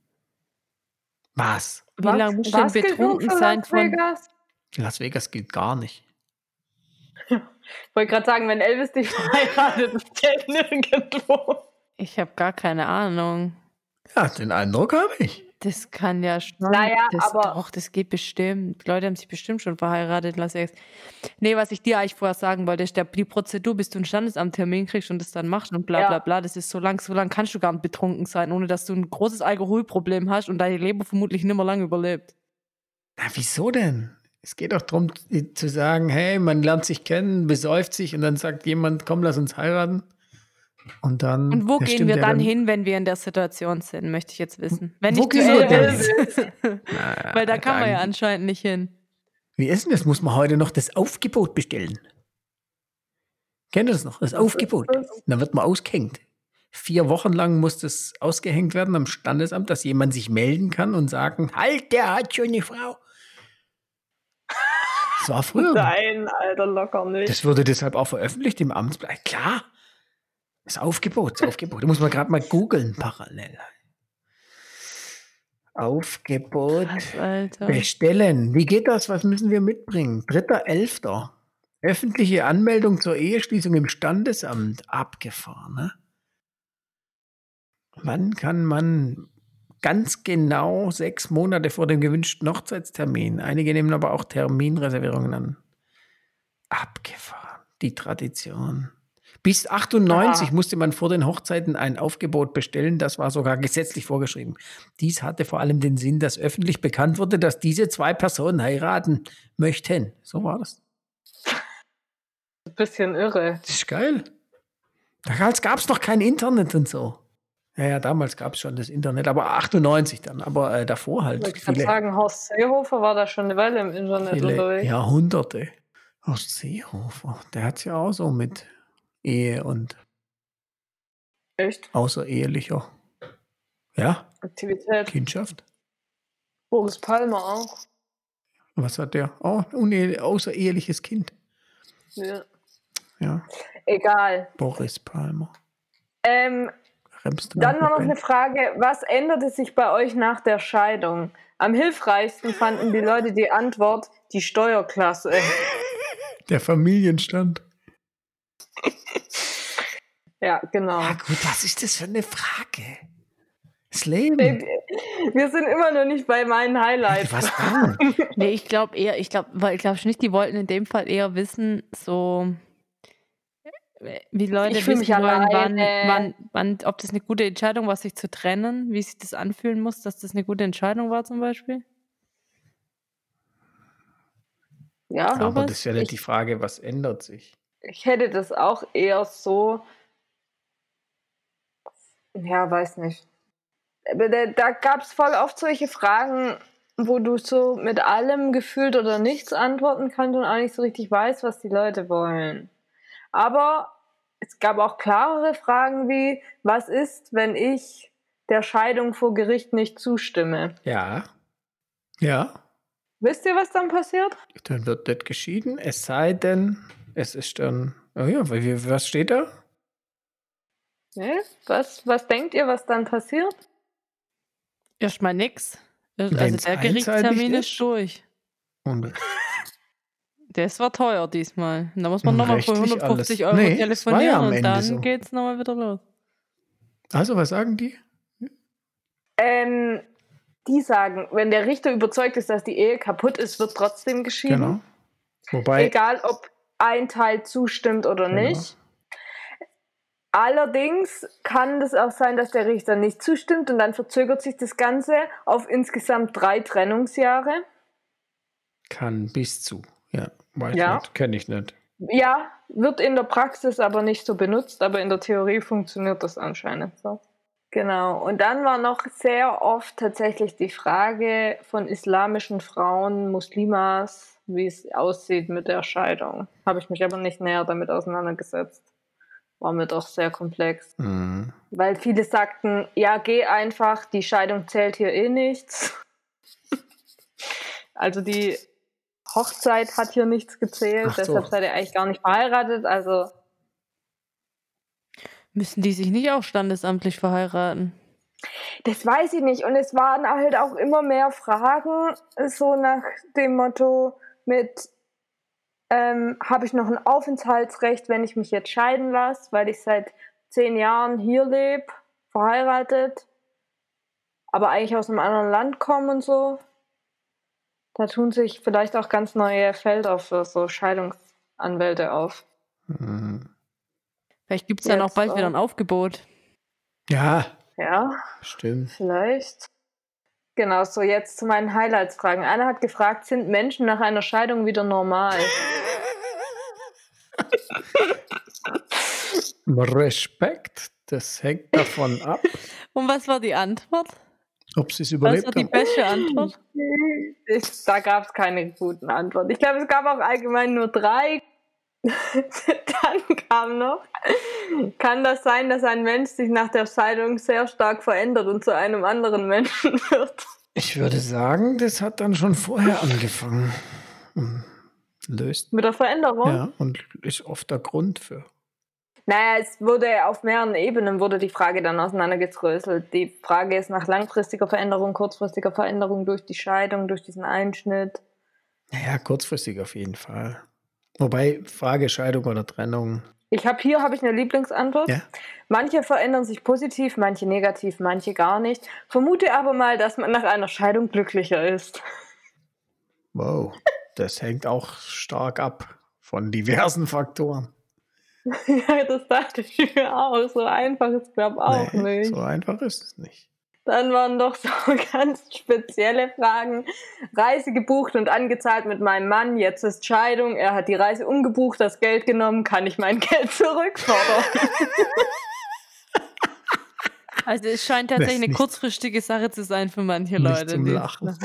Speaker 4: Was?
Speaker 3: Wie lange musst du denn betrunken
Speaker 2: für
Speaker 3: sein
Speaker 2: Las
Speaker 3: von.
Speaker 2: Vegas?
Speaker 4: Las Vegas gilt gar nicht.
Speaker 2: Ich wollte gerade sagen, wenn Elvis dich verheiratet, das gilt nirgendwo.
Speaker 3: Ich habe gar keine Ahnung.
Speaker 4: Ja, den Eindruck habe ich.
Speaker 3: Das kann ja schon.
Speaker 2: Naja,
Speaker 3: das,
Speaker 2: aber-
Speaker 3: Doch, das geht bestimmt. Die Leute haben sich bestimmt schon verheiratet in Las Vegas. Nee, was ich dir eigentlich vorher sagen wollte, ist der, die Prozedur, bis du einen Standesamt-Termin kriegst und das dann machst und bla
Speaker 2: Ja.
Speaker 3: bla bla, das ist so lang, so lang kannst du gar nicht betrunken sein, ohne dass du ein großes Alkoholproblem hast und deine Leber vermutlich nicht mehr lange überlebt.
Speaker 4: Na, wieso denn? Es geht doch darum zu sagen, hey, man lernt sich kennen, besäuft sich und dann sagt jemand, komm, lass uns heiraten. Und dann.
Speaker 3: Und wo
Speaker 4: Ja,
Speaker 3: gehen
Speaker 4: stimmt
Speaker 3: wir
Speaker 4: ja
Speaker 3: dann hin, wenn wir in der Situation sind, möchte ich jetzt wissen. Wenn
Speaker 4: Wo
Speaker 3: nicht
Speaker 4: gehen wir. Na,
Speaker 3: Weil da kann man ja anscheinend nicht hin.
Speaker 4: Wie ist denn das? Muss man heute noch das Aufgebot bestellen? Kennt ihr das noch? Das Aufgebot. Dann wird man ausgehängt. Vier Wochen lang muss das ausgehängt werden am Standesamt, dass jemand sich melden kann und sagen, halt, der hat schon eine Frau. Das war früher.
Speaker 2: Nein, Alter, locker nicht.
Speaker 4: Das wurde deshalb auch veröffentlicht im Amtsblatt. Klar. Das Aufgebot, das Aufgebot. Da muss man gerade mal googeln parallel. Aufgebot
Speaker 3: Alter.
Speaker 4: bestellen. Wie geht das? Was müssen wir mitbringen? Dritter Elfter. Öffentliche Anmeldung zur Eheschließung im Standesamt. Abgefahren, ne? Wann kann man ganz genau sechs Monate vor dem gewünschten Hochzeitstermin? Einige nehmen aber auch Terminreservierungen an. Abgefahren. Die Tradition. Bis 98
Speaker 2: Ah.
Speaker 4: musste man vor den Hochzeiten ein Aufgebot bestellen. Das war sogar gesetzlich vorgeschrieben. Dies hatte vor allem den Sinn, dass öffentlich bekannt wurde, dass diese zwei Personen heiraten möchten. So war das.
Speaker 2: Ein bisschen irre.
Speaker 4: Das ist geil. Damals gab es noch kein Internet und so. Ja, ja, damals gab es schon das Internet, aber 98 dann. Aber äh, davor halt
Speaker 2: Ich kann sagen, Horst Seehofer war da schon eine Weile im Internet unterwegs.
Speaker 4: Jahrhunderte. Horst Seehofer, der hat es ja auch so mit Ehe und
Speaker 2: Echt?
Speaker 4: außerehelicher ja,
Speaker 2: Aktivität.
Speaker 4: Kindschaft.
Speaker 2: Boris Palmer auch.
Speaker 4: Was hat der? Oh, außereheliches Kind.
Speaker 2: Ja.
Speaker 4: Ja,
Speaker 2: Egal.
Speaker 4: Boris Palmer.
Speaker 2: Ähm, dann war noch eine Frage, was änderte sich bei euch nach der Scheidung? Am hilfreichsten fanden die Leute die Antwort, die Steuerklasse.
Speaker 4: Der Familienstand.
Speaker 2: Ja, genau.
Speaker 4: Ah, gut, was ist das für eine Frage? Das Leben.
Speaker 2: Wir sind immer noch nicht bei meinen Highlights.
Speaker 4: Was dann?
Speaker 3: Nee, ich glaube eher, ich glaube, weil ich glaube nicht, die wollten in dem Fall eher wissen, so wie Leute
Speaker 2: Ich
Speaker 3: wissen
Speaker 2: mich
Speaker 3: wollen, wann, wann, wann, ob das eine gute Entscheidung war, sich zu trennen, wie sich das anfühlen muss, dass das eine gute Entscheidung war zum Beispiel.
Speaker 2: Ja,
Speaker 4: Aber
Speaker 3: sowas?
Speaker 4: das ist ja nicht
Speaker 2: Ich-
Speaker 4: die Frage, was ändert sich?
Speaker 2: Ich hätte das auch eher so. Ja, weiß nicht. Aber da, da gab es voll oft solche Fragen, wo du so mit allem gefühlt oder nichts antworten kannst und auch nicht so richtig weißt, was die Leute wollen. Aber es gab auch klarere Fragen wie, was ist, wenn ich der Scheidung vor Gericht nicht zustimme?
Speaker 4: Ja. Ja.
Speaker 2: Wisst ihr, was dann passiert?
Speaker 4: Dann wird das geschieden, es sei denn, es ist dann. Oh ja, was steht da?
Speaker 2: Was, was denkt ihr, was dann passiert?
Speaker 3: Erstmal nix. Also
Speaker 4: Wenn's
Speaker 3: der Gerichtstermin
Speaker 4: ist?
Speaker 3: ist durch.
Speaker 4: Und
Speaker 3: Das war teuer diesmal. Da muss man nochmal für
Speaker 4: rechtlich
Speaker 3: 150
Speaker 4: alles.
Speaker 3: Euro
Speaker 4: Nee, ja
Speaker 3: telefonieren
Speaker 4: am
Speaker 3: und dann
Speaker 4: so.
Speaker 3: geht's nochmal wieder los.
Speaker 4: also, was sagen die?
Speaker 2: Ähm, die sagen, wenn der Richter überzeugt ist, dass die Ehe kaputt ist, wird trotzdem geschieden.
Speaker 4: Genau. Wobei,
Speaker 2: Egal, ob ein Teil zustimmt oder
Speaker 4: Genau.
Speaker 2: nicht. Allerdings kann es auch sein, dass der Richter nicht zustimmt und dann verzögert sich das Ganze auf insgesamt drei Trennungsjahre.
Speaker 4: kann bis zu. Ja, weiß
Speaker 2: Ja.
Speaker 4: nicht, kenne ich nicht.
Speaker 2: Ja, wird in der Praxis aber nicht so benutzt, aber in der Theorie funktioniert das anscheinend so. Genau. Und dann war noch sehr oft tatsächlich die Frage von islamischen Frauen, Muslimas, wie es aussieht mit der Scheidung. Habe ich mich aber nicht näher damit auseinandergesetzt. War mir doch sehr komplex.
Speaker 4: Mhm.
Speaker 2: Weil viele sagten, ja, geh einfach, die Scheidung zählt hier eh nichts. Also die Hochzeit hat hier nichts gezählt,
Speaker 4: Ach so.
Speaker 2: deshalb seid ihr eigentlich gar nicht verheiratet. Also
Speaker 3: Müssen die sich nicht auch standesamtlich verheiraten?
Speaker 2: das weiß ich nicht. Und es waren halt auch immer mehr Fragen, so nach dem Motto mit, ähm, habe ich noch ein Aufenthaltsrecht, wenn ich mich jetzt scheiden lasse, weil ich seit zehn Jahren hier lebe, verheiratet, aber eigentlich aus einem anderen Land komme und so. Da tun sich vielleicht auch ganz neue Felder für so Scheidungsanwälte auf.
Speaker 4: Mhm.
Speaker 3: Vielleicht gibt's dann auch bald wieder
Speaker 2: auch.
Speaker 3: ein Aufgebot.
Speaker 4: Ja,
Speaker 2: Ja,
Speaker 4: stimmt.
Speaker 2: vielleicht. Genau, so jetzt zu meinen Highlights-Fragen. Einer hat gefragt, sind Menschen nach einer Scheidung wieder normal?
Speaker 4: Respekt, das hängt davon ab,
Speaker 3: Und was war die Antwort?
Speaker 4: ob sie es
Speaker 3: Was
Speaker 4: überlebt
Speaker 3: war die
Speaker 4: haben.
Speaker 3: beste Antwort?
Speaker 2: Ich, da gab es keine guten Antworten. Ich glaube, es gab auch allgemein nur drei. Dann kam noch, kann das sein, dass ein Mensch sich nach der Scheidung sehr stark verändert und zu einem anderen Menschen wird?
Speaker 4: Ich würde sagen, das hat dann schon vorher angefangen. Hm. Löst.
Speaker 2: Mit der Veränderung?
Speaker 4: Ja, und ist oft der Grund für.
Speaker 2: Naja, es wurde auf mehreren Ebenen wurde die Frage dann auseinandergedröselt. Die Frage ist nach langfristiger Veränderung, kurzfristiger Veränderung durch die Scheidung, durch diesen Einschnitt.
Speaker 4: Naja, kurzfristig auf jeden Fall. Wobei, Frage Scheidung oder Trennung.
Speaker 2: Ich habe hier habe ich eine Lieblingsantwort.
Speaker 4: Ja.
Speaker 2: Manche verändern sich positiv, manche negativ, manche gar nicht. Vermute aber mal, dass man nach einer Scheidung glücklicher ist.
Speaker 4: Wow. Das hängt auch stark ab von diversen Faktoren.
Speaker 2: ja, das dachte ich mir auch. So einfach ist glaube auch
Speaker 4: Nee,
Speaker 2: nicht.
Speaker 4: So einfach ist es nicht.
Speaker 2: Dann waren doch so ganz spezielle Fragen. Reise gebucht und angezahlt mit meinem Mann. Jetzt ist Scheidung. Er hat die Reise umgebucht, das Geld genommen. Kann ich mein Geld zurückfordern?
Speaker 3: Also es scheint tatsächlich eine kurzfristige Sache zu sein für manche
Speaker 4: Nicht
Speaker 3: Leute.
Speaker 4: zum
Speaker 3: die-
Speaker 4: Lachen.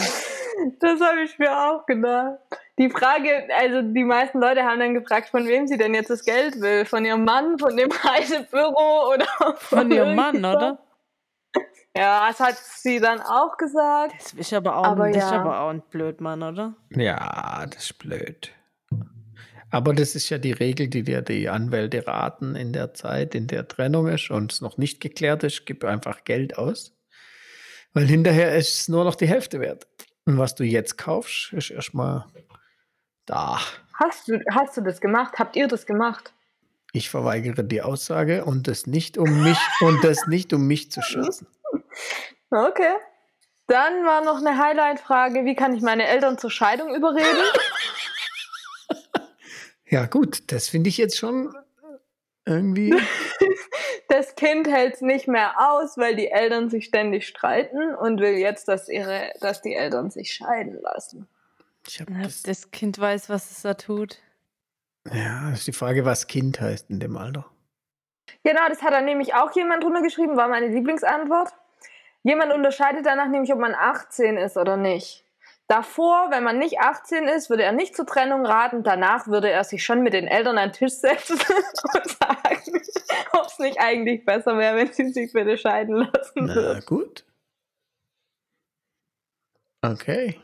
Speaker 2: Das habe ich mir auch gedacht. Die Frage, also die meisten Leute haben dann gefragt, von wem sie denn jetzt das Geld will. Von ihrem Mann, von dem Reisebüro oder von,
Speaker 3: Von ihrem Mann, oder?
Speaker 2: Ja, das hat sie dann auch gesagt.
Speaker 3: Das ist aber auch,
Speaker 2: Aber
Speaker 3: das ist
Speaker 2: ja.
Speaker 3: aber auch ein Blödmann, oder?
Speaker 4: Ja, das ist blöd. Aber das ist ja die Regel, die dir die Anwälte raten in der Zeit, in der Trennung ist und es noch nicht geklärt ist, gib einfach Geld aus. Weil hinterher ist es nur noch die Hälfte wert. Und was du jetzt kaufst, ist erstmal da.
Speaker 2: Hast du, hast du das gemacht? Habt ihr das gemacht?
Speaker 4: Ich verweigere die Aussage und das nicht um mich und das nicht um mich zu schützen.
Speaker 2: Okay. Dann war noch eine Highlight-Frage, wie kann ich meine Eltern zur Scheidung überreden?
Speaker 4: Ja, gut, das finde ich jetzt schon irgendwie.
Speaker 2: Das Kind hält es nicht mehr aus, weil die Eltern sich ständig streiten und will jetzt, dass, ihre, dass die Eltern sich scheiden lassen.
Speaker 4: Ich hab
Speaker 3: Ja,
Speaker 4: das,
Speaker 3: Das Kind weiß, was es da tut.
Speaker 4: ja, das ist die Frage, was Kind heißt in dem Alter.
Speaker 2: Genau, das hat dann nämlich auch jemand drunter geschrieben, war meine Lieblingsantwort. Jemand unterscheidet danach nämlich, ob man 18 ist oder nicht. Davor, wenn man nicht 18 ist, würde er nicht zur Trennung raten. Danach würde er sich schon mit den Eltern an den Tisch setzen und sagen, ob es nicht eigentlich besser wäre, wenn sie sich bitte scheiden lassen
Speaker 4: Na
Speaker 2: würden.
Speaker 4: gut. Okay.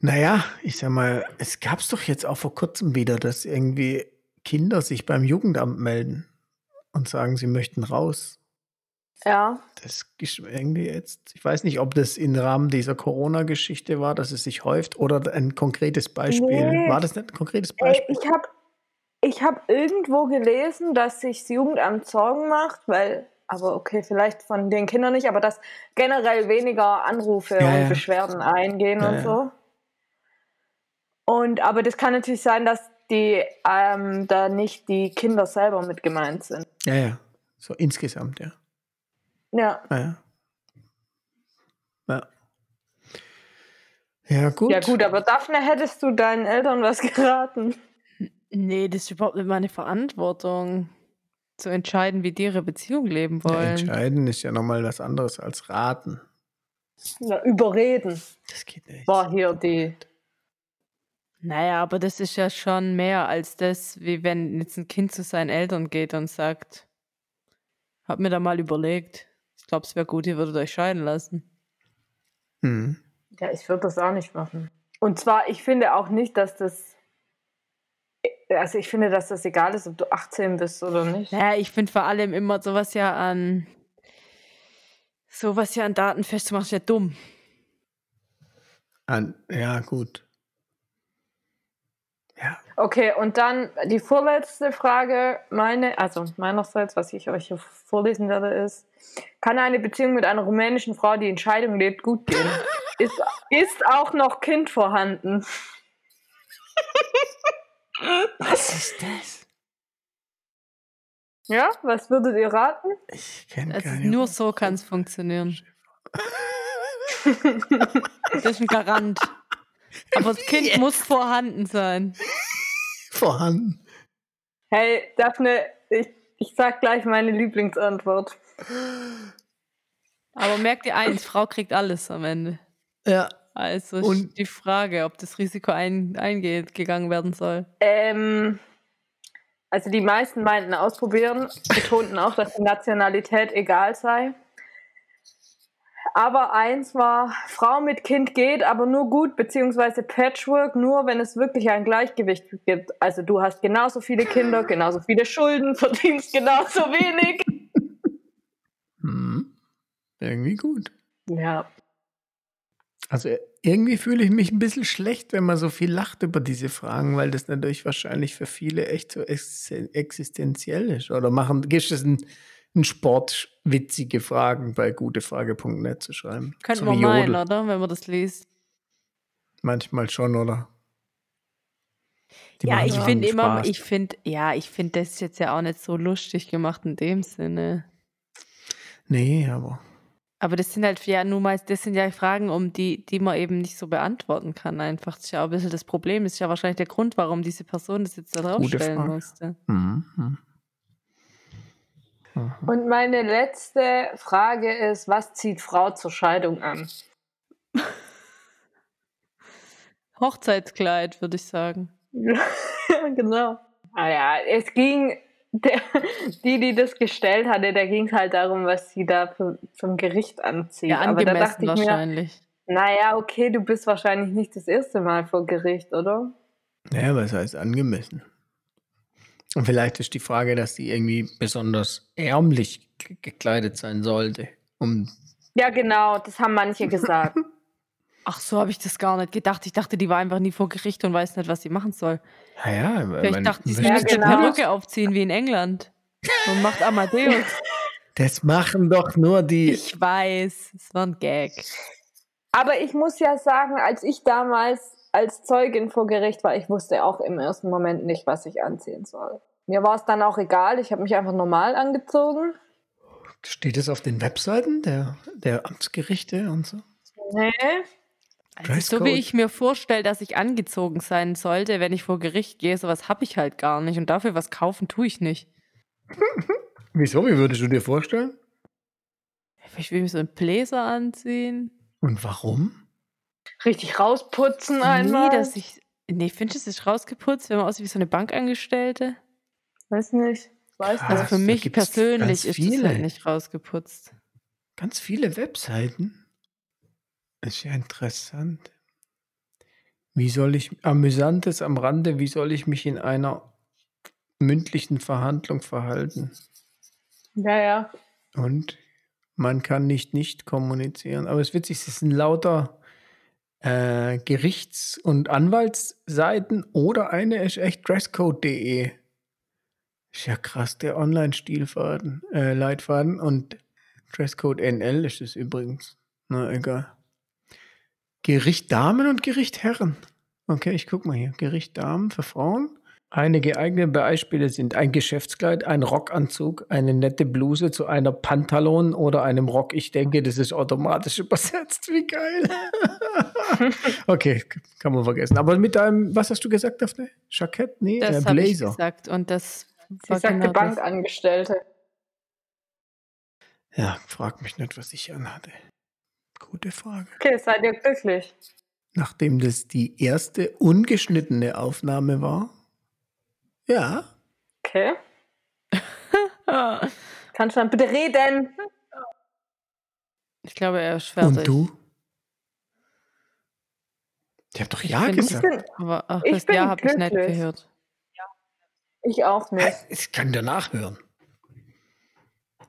Speaker 4: Naja, ich sag mal, es gab's doch jetzt auch vor kurzem wieder, dass irgendwie Kinder sich beim Jugendamt melden und sagen, sie möchten raus.
Speaker 2: Ja.
Speaker 4: Das ist irgendwie jetzt, ich weiß nicht, ob das im Rahmen dieser Corona-Geschichte war, dass es sich häuft oder ein konkretes Beispiel.
Speaker 2: Nee.
Speaker 4: War das nicht ein konkretes Beispiel?
Speaker 2: ich habe ich hab irgendwo gelesen, dass sich das Jugendamt Sorgen macht, weil, aber okay, vielleicht von den Kindern nicht, aber dass generell weniger Anrufe
Speaker 4: Ja,
Speaker 2: und
Speaker 4: ja.
Speaker 2: Beschwerden eingehen
Speaker 4: Ja,
Speaker 2: und so. Und aber das kann natürlich sein, dass die ähm, da nicht die Kinder selber mit gemeint sind.
Speaker 4: Ja, ja. So insgesamt, ja.
Speaker 2: Ja.
Speaker 4: Ja, ja. Ja, ja gut.
Speaker 2: Ja gut, aber Daphne, hättest du deinen Eltern was geraten?
Speaker 3: Nee, das ist überhaupt nicht meine Verantwortung, zu entscheiden, wie die ihre Beziehung leben
Speaker 4: Ja,
Speaker 3: wollen.
Speaker 4: entscheiden ist ja nochmal was anderes als raten.
Speaker 2: Ja, überreden
Speaker 4: Das geht nicht.
Speaker 2: war hier die.
Speaker 3: Naja, aber das ist ja schon mehr als das, wie wenn jetzt ein Kind zu seinen Eltern geht und sagt, hab mir da mal überlegt. Ich glaube, es wäre gut, ihr würdet euch scheiden lassen.
Speaker 4: Mhm.
Speaker 2: Ja, ich würde das auch nicht machen. Und zwar, ich finde auch nicht, dass das. Also ich finde, dass das egal ist, ob du 18 bist oder nicht.
Speaker 3: Naja, ich finde vor allem immer sowas ja an sowas ja an Daten festzumachen, ist ja dumm.
Speaker 4: An, ja, gut. Ja.
Speaker 2: Okay, und dann die vorletzte Frage, meine, also meinerseits, was ich euch hier vorlesen werde, ist: Kann eine Beziehung mit einer rumänischen Frau, die in Scheidung lebt, gut gehen? ist, ist auch noch Kind vorhanden?
Speaker 4: Was ist das?
Speaker 2: Ja, was würdet ihr raten?
Speaker 4: Ich kenne
Speaker 3: Also
Speaker 4: keine.
Speaker 3: nur so kann es funktionieren. Das ist ein Garant. Aber das Kind muss vorhanden sein.
Speaker 4: vorhanden.
Speaker 2: Hey, Daphne, ich, ich sag gleich meine Lieblingsantwort.
Speaker 3: Aber merkt ihr eins, Frau kriegt alles am Ende.
Speaker 4: Ja.
Speaker 3: Also
Speaker 4: Und-
Speaker 3: die Frage, ob das Risiko ein, eingegangen werden soll.
Speaker 2: Ähm, also die meisten meinten ausprobieren, betonten auch, dass die Nationalität egal sei. Aber eins war, Frau mit Kind geht, aber nur gut, beziehungsweise Patchwork nur, wenn es wirklich ein Gleichgewicht gibt. Also du hast genauso viele Kinder, genauso viele Schulden, verdienst genauso wenig.
Speaker 4: Hm. Irgendwie gut.
Speaker 2: Ja,
Speaker 4: Also äh, irgendwie fühle ich mich ein bisschen schlecht, wenn man so viel lacht über diese Fragen, weil das natürlich wahrscheinlich für viele echt so ex existenziell ist. Oder machen, gibst du es einen, einen Sport, witzige Fragen bei gutefrage.net zu schreiben?
Speaker 3: Könnte
Speaker 4: So
Speaker 3: man meinen,
Speaker 4: Jodel.
Speaker 3: oder? Wenn man das liest.
Speaker 4: Manchmal schon, oder? Die
Speaker 3: ja, ich finde immer,
Speaker 4: Spaß.
Speaker 3: ich finde, ja, ich finde das jetzt ja auch nicht so lustig gemacht in dem Sinne.
Speaker 4: Nee, aber.
Speaker 3: Aber das sind halt ja nun mal, das sind ja Fragen, um die, die man eben nicht so beantworten kann. Einfach. Das ist ja auch ein bisschen das Problem. Das ist ja wahrscheinlich der Grund, warum diese Person das jetzt da draufstellen musste.
Speaker 4: Hm,
Speaker 2: und meine letzte Frage ist, was zieht Frau zur Scheidung an?
Speaker 3: Hochzeitskleid, würde ich sagen.
Speaker 2: genau. Ah ja, es ging, der, die, die das gestellt hatte, da ging es halt darum, was sie da für, zum Gericht anzieht.
Speaker 3: Ja,
Speaker 2: Aber da
Speaker 3: angemessen
Speaker 2: dachte ich mir,
Speaker 3: wahrscheinlich.
Speaker 2: naja, okay, du bist wahrscheinlich nicht das erste Mal vor Gericht, oder?
Speaker 4: Ja, was heißt angemessen? Und vielleicht ist die Frage, dass die irgendwie besonders ärmlich ge- gekleidet sein sollte. Um,
Speaker 2: Ja, genau, das haben manche gesagt.
Speaker 3: Ach so, habe ich das gar nicht gedacht. Ich dachte, die war einfach nie vor Gericht und weiß nicht, was sie machen soll.
Speaker 4: naja,
Speaker 3: Vielleicht dachte ich, sie
Speaker 2: Ja,
Speaker 3: müsste
Speaker 2: genau.
Speaker 3: eine Perücke aufziehen wie in England. Und macht Amadeus.
Speaker 4: das machen doch nur die.
Speaker 3: Ich weiß, es war ein Gag.
Speaker 2: Aber ich muss ja sagen, als ich damals als Zeugin vor Gericht war, ich wusste auch im ersten Moment nicht, was ich anziehen soll. Mir war es dann auch egal, ich habe mich einfach normal angezogen.
Speaker 4: Steht es auf den Webseiten der, der Amtsgerichte und so?
Speaker 2: Nee.
Speaker 3: Also so wie ich mir vorstelle, dass ich angezogen sein sollte, wenn ich vor Gericht gehe, sowas habe ich halt gar nicht. Und dafür was kaufen tue ich nicht.
Speaker 4: Wieso? Wie würdest du dir vorstellen?
Speaker 3: Ich will mir so einen Bläser anziehen.
Speaker 4: Und warum?
Speaker 2: Richtig rausputzen einmal.
Speaker 3: Nee, dass ich. Nee, findest du es ist rausgeputzt, wenn man aussieht wie so eine Bankangestellte?
Speaker 2: Weiß nicht. Weiß
Speaker 4: Krass.
Speaker 3: Also
Speaker 2: nicht.
Speaker 3: für mich persönlich ist es halt nicht rausgeputzt.
Speaker 4: Ganz viele Webseiten. Ist ja interessant. Wie soll ich, amüsantes am Rande, wie soll ich mich in einer mündlichen Verhandlung verhalten?
Speaker 2: Ja, ja.
Speaker 4: Und man kann nicht nicht kommunizieren. Aber es ist witzig, es sind lauter äh, Gerichts- und Anwaltsseiten oder eine ist echt dresscode.de. Ist ja krass, der Online-Stilfaden, äh, Leitfaden und Dresscode NL ist es übrigens. Na, egal. Gericht Damen und Gericht Herren. Okay, ich guck mal hier. Gericht Damen für Frauen. Einige geeignete Beispiele sind ein Geschäftskleid, ein Rockanzug, eine nette Bluse zu einer Pantalon oder einem Rock. Ich denke, das ist automatisch übersetzt. Wie geil. okay, kann man vergessen. Aber mit deinem, was hast du gesagt, Daphne? Jackett? Nee,
Speaker 3: Das
Speaker 4: äh,
Speaker 3: habe ich
Speaker 4: Blazer.
Speaker 3: gesagt und das
Speaker 2: Sie
Speaker 3: war
Speaker 2: sagte
Speaker 3: genau das.
Speaker 2: Bankangestellte.
Speaker 4: Ja, frag mich nicht, was ich anhatte. Gute Frage.
Speaker 2: Okay, seid ihr glücklich?
Speaker 4: Nachdem das die erste ungeschnittene Aufnahme war. Ja.
Speaker 2: Okay. Kannst du dann bitte reden?
Speaker 3: Ich glaube, er ist fertig.
Speaker 4: Und du? Ich hab doch Ja
Speaker 3: bin-
Speaker 4: gesagt.
Speaker 2: Ich bin,
Speaker 3: Aber ach,
Speaker 2: Ich
Speaker 3: das
Speaker 2: bin
Speaker 3: Ja habe ich nicht gehört.
Speaker 2: ich auch nicht.
Speaker 4: Ich kann dir nachhören.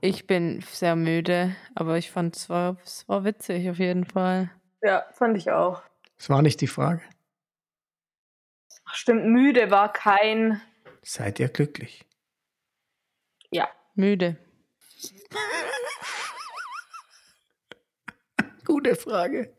Speaker 3: Ich bin sehr müde, aber ich fand es war, es war witzig auf jeden Fall.
Speaker 2: Ja, fand ich auch.
Speaker 4: Das war nicht die Frage.
Speaker 2: Ach, stimmt, müde war kein.
Speaker 4: Seid ihr glücklich?
Speaker 2: Ja.
Speaker 3: Müde.
Speaker 4: Gute Frage.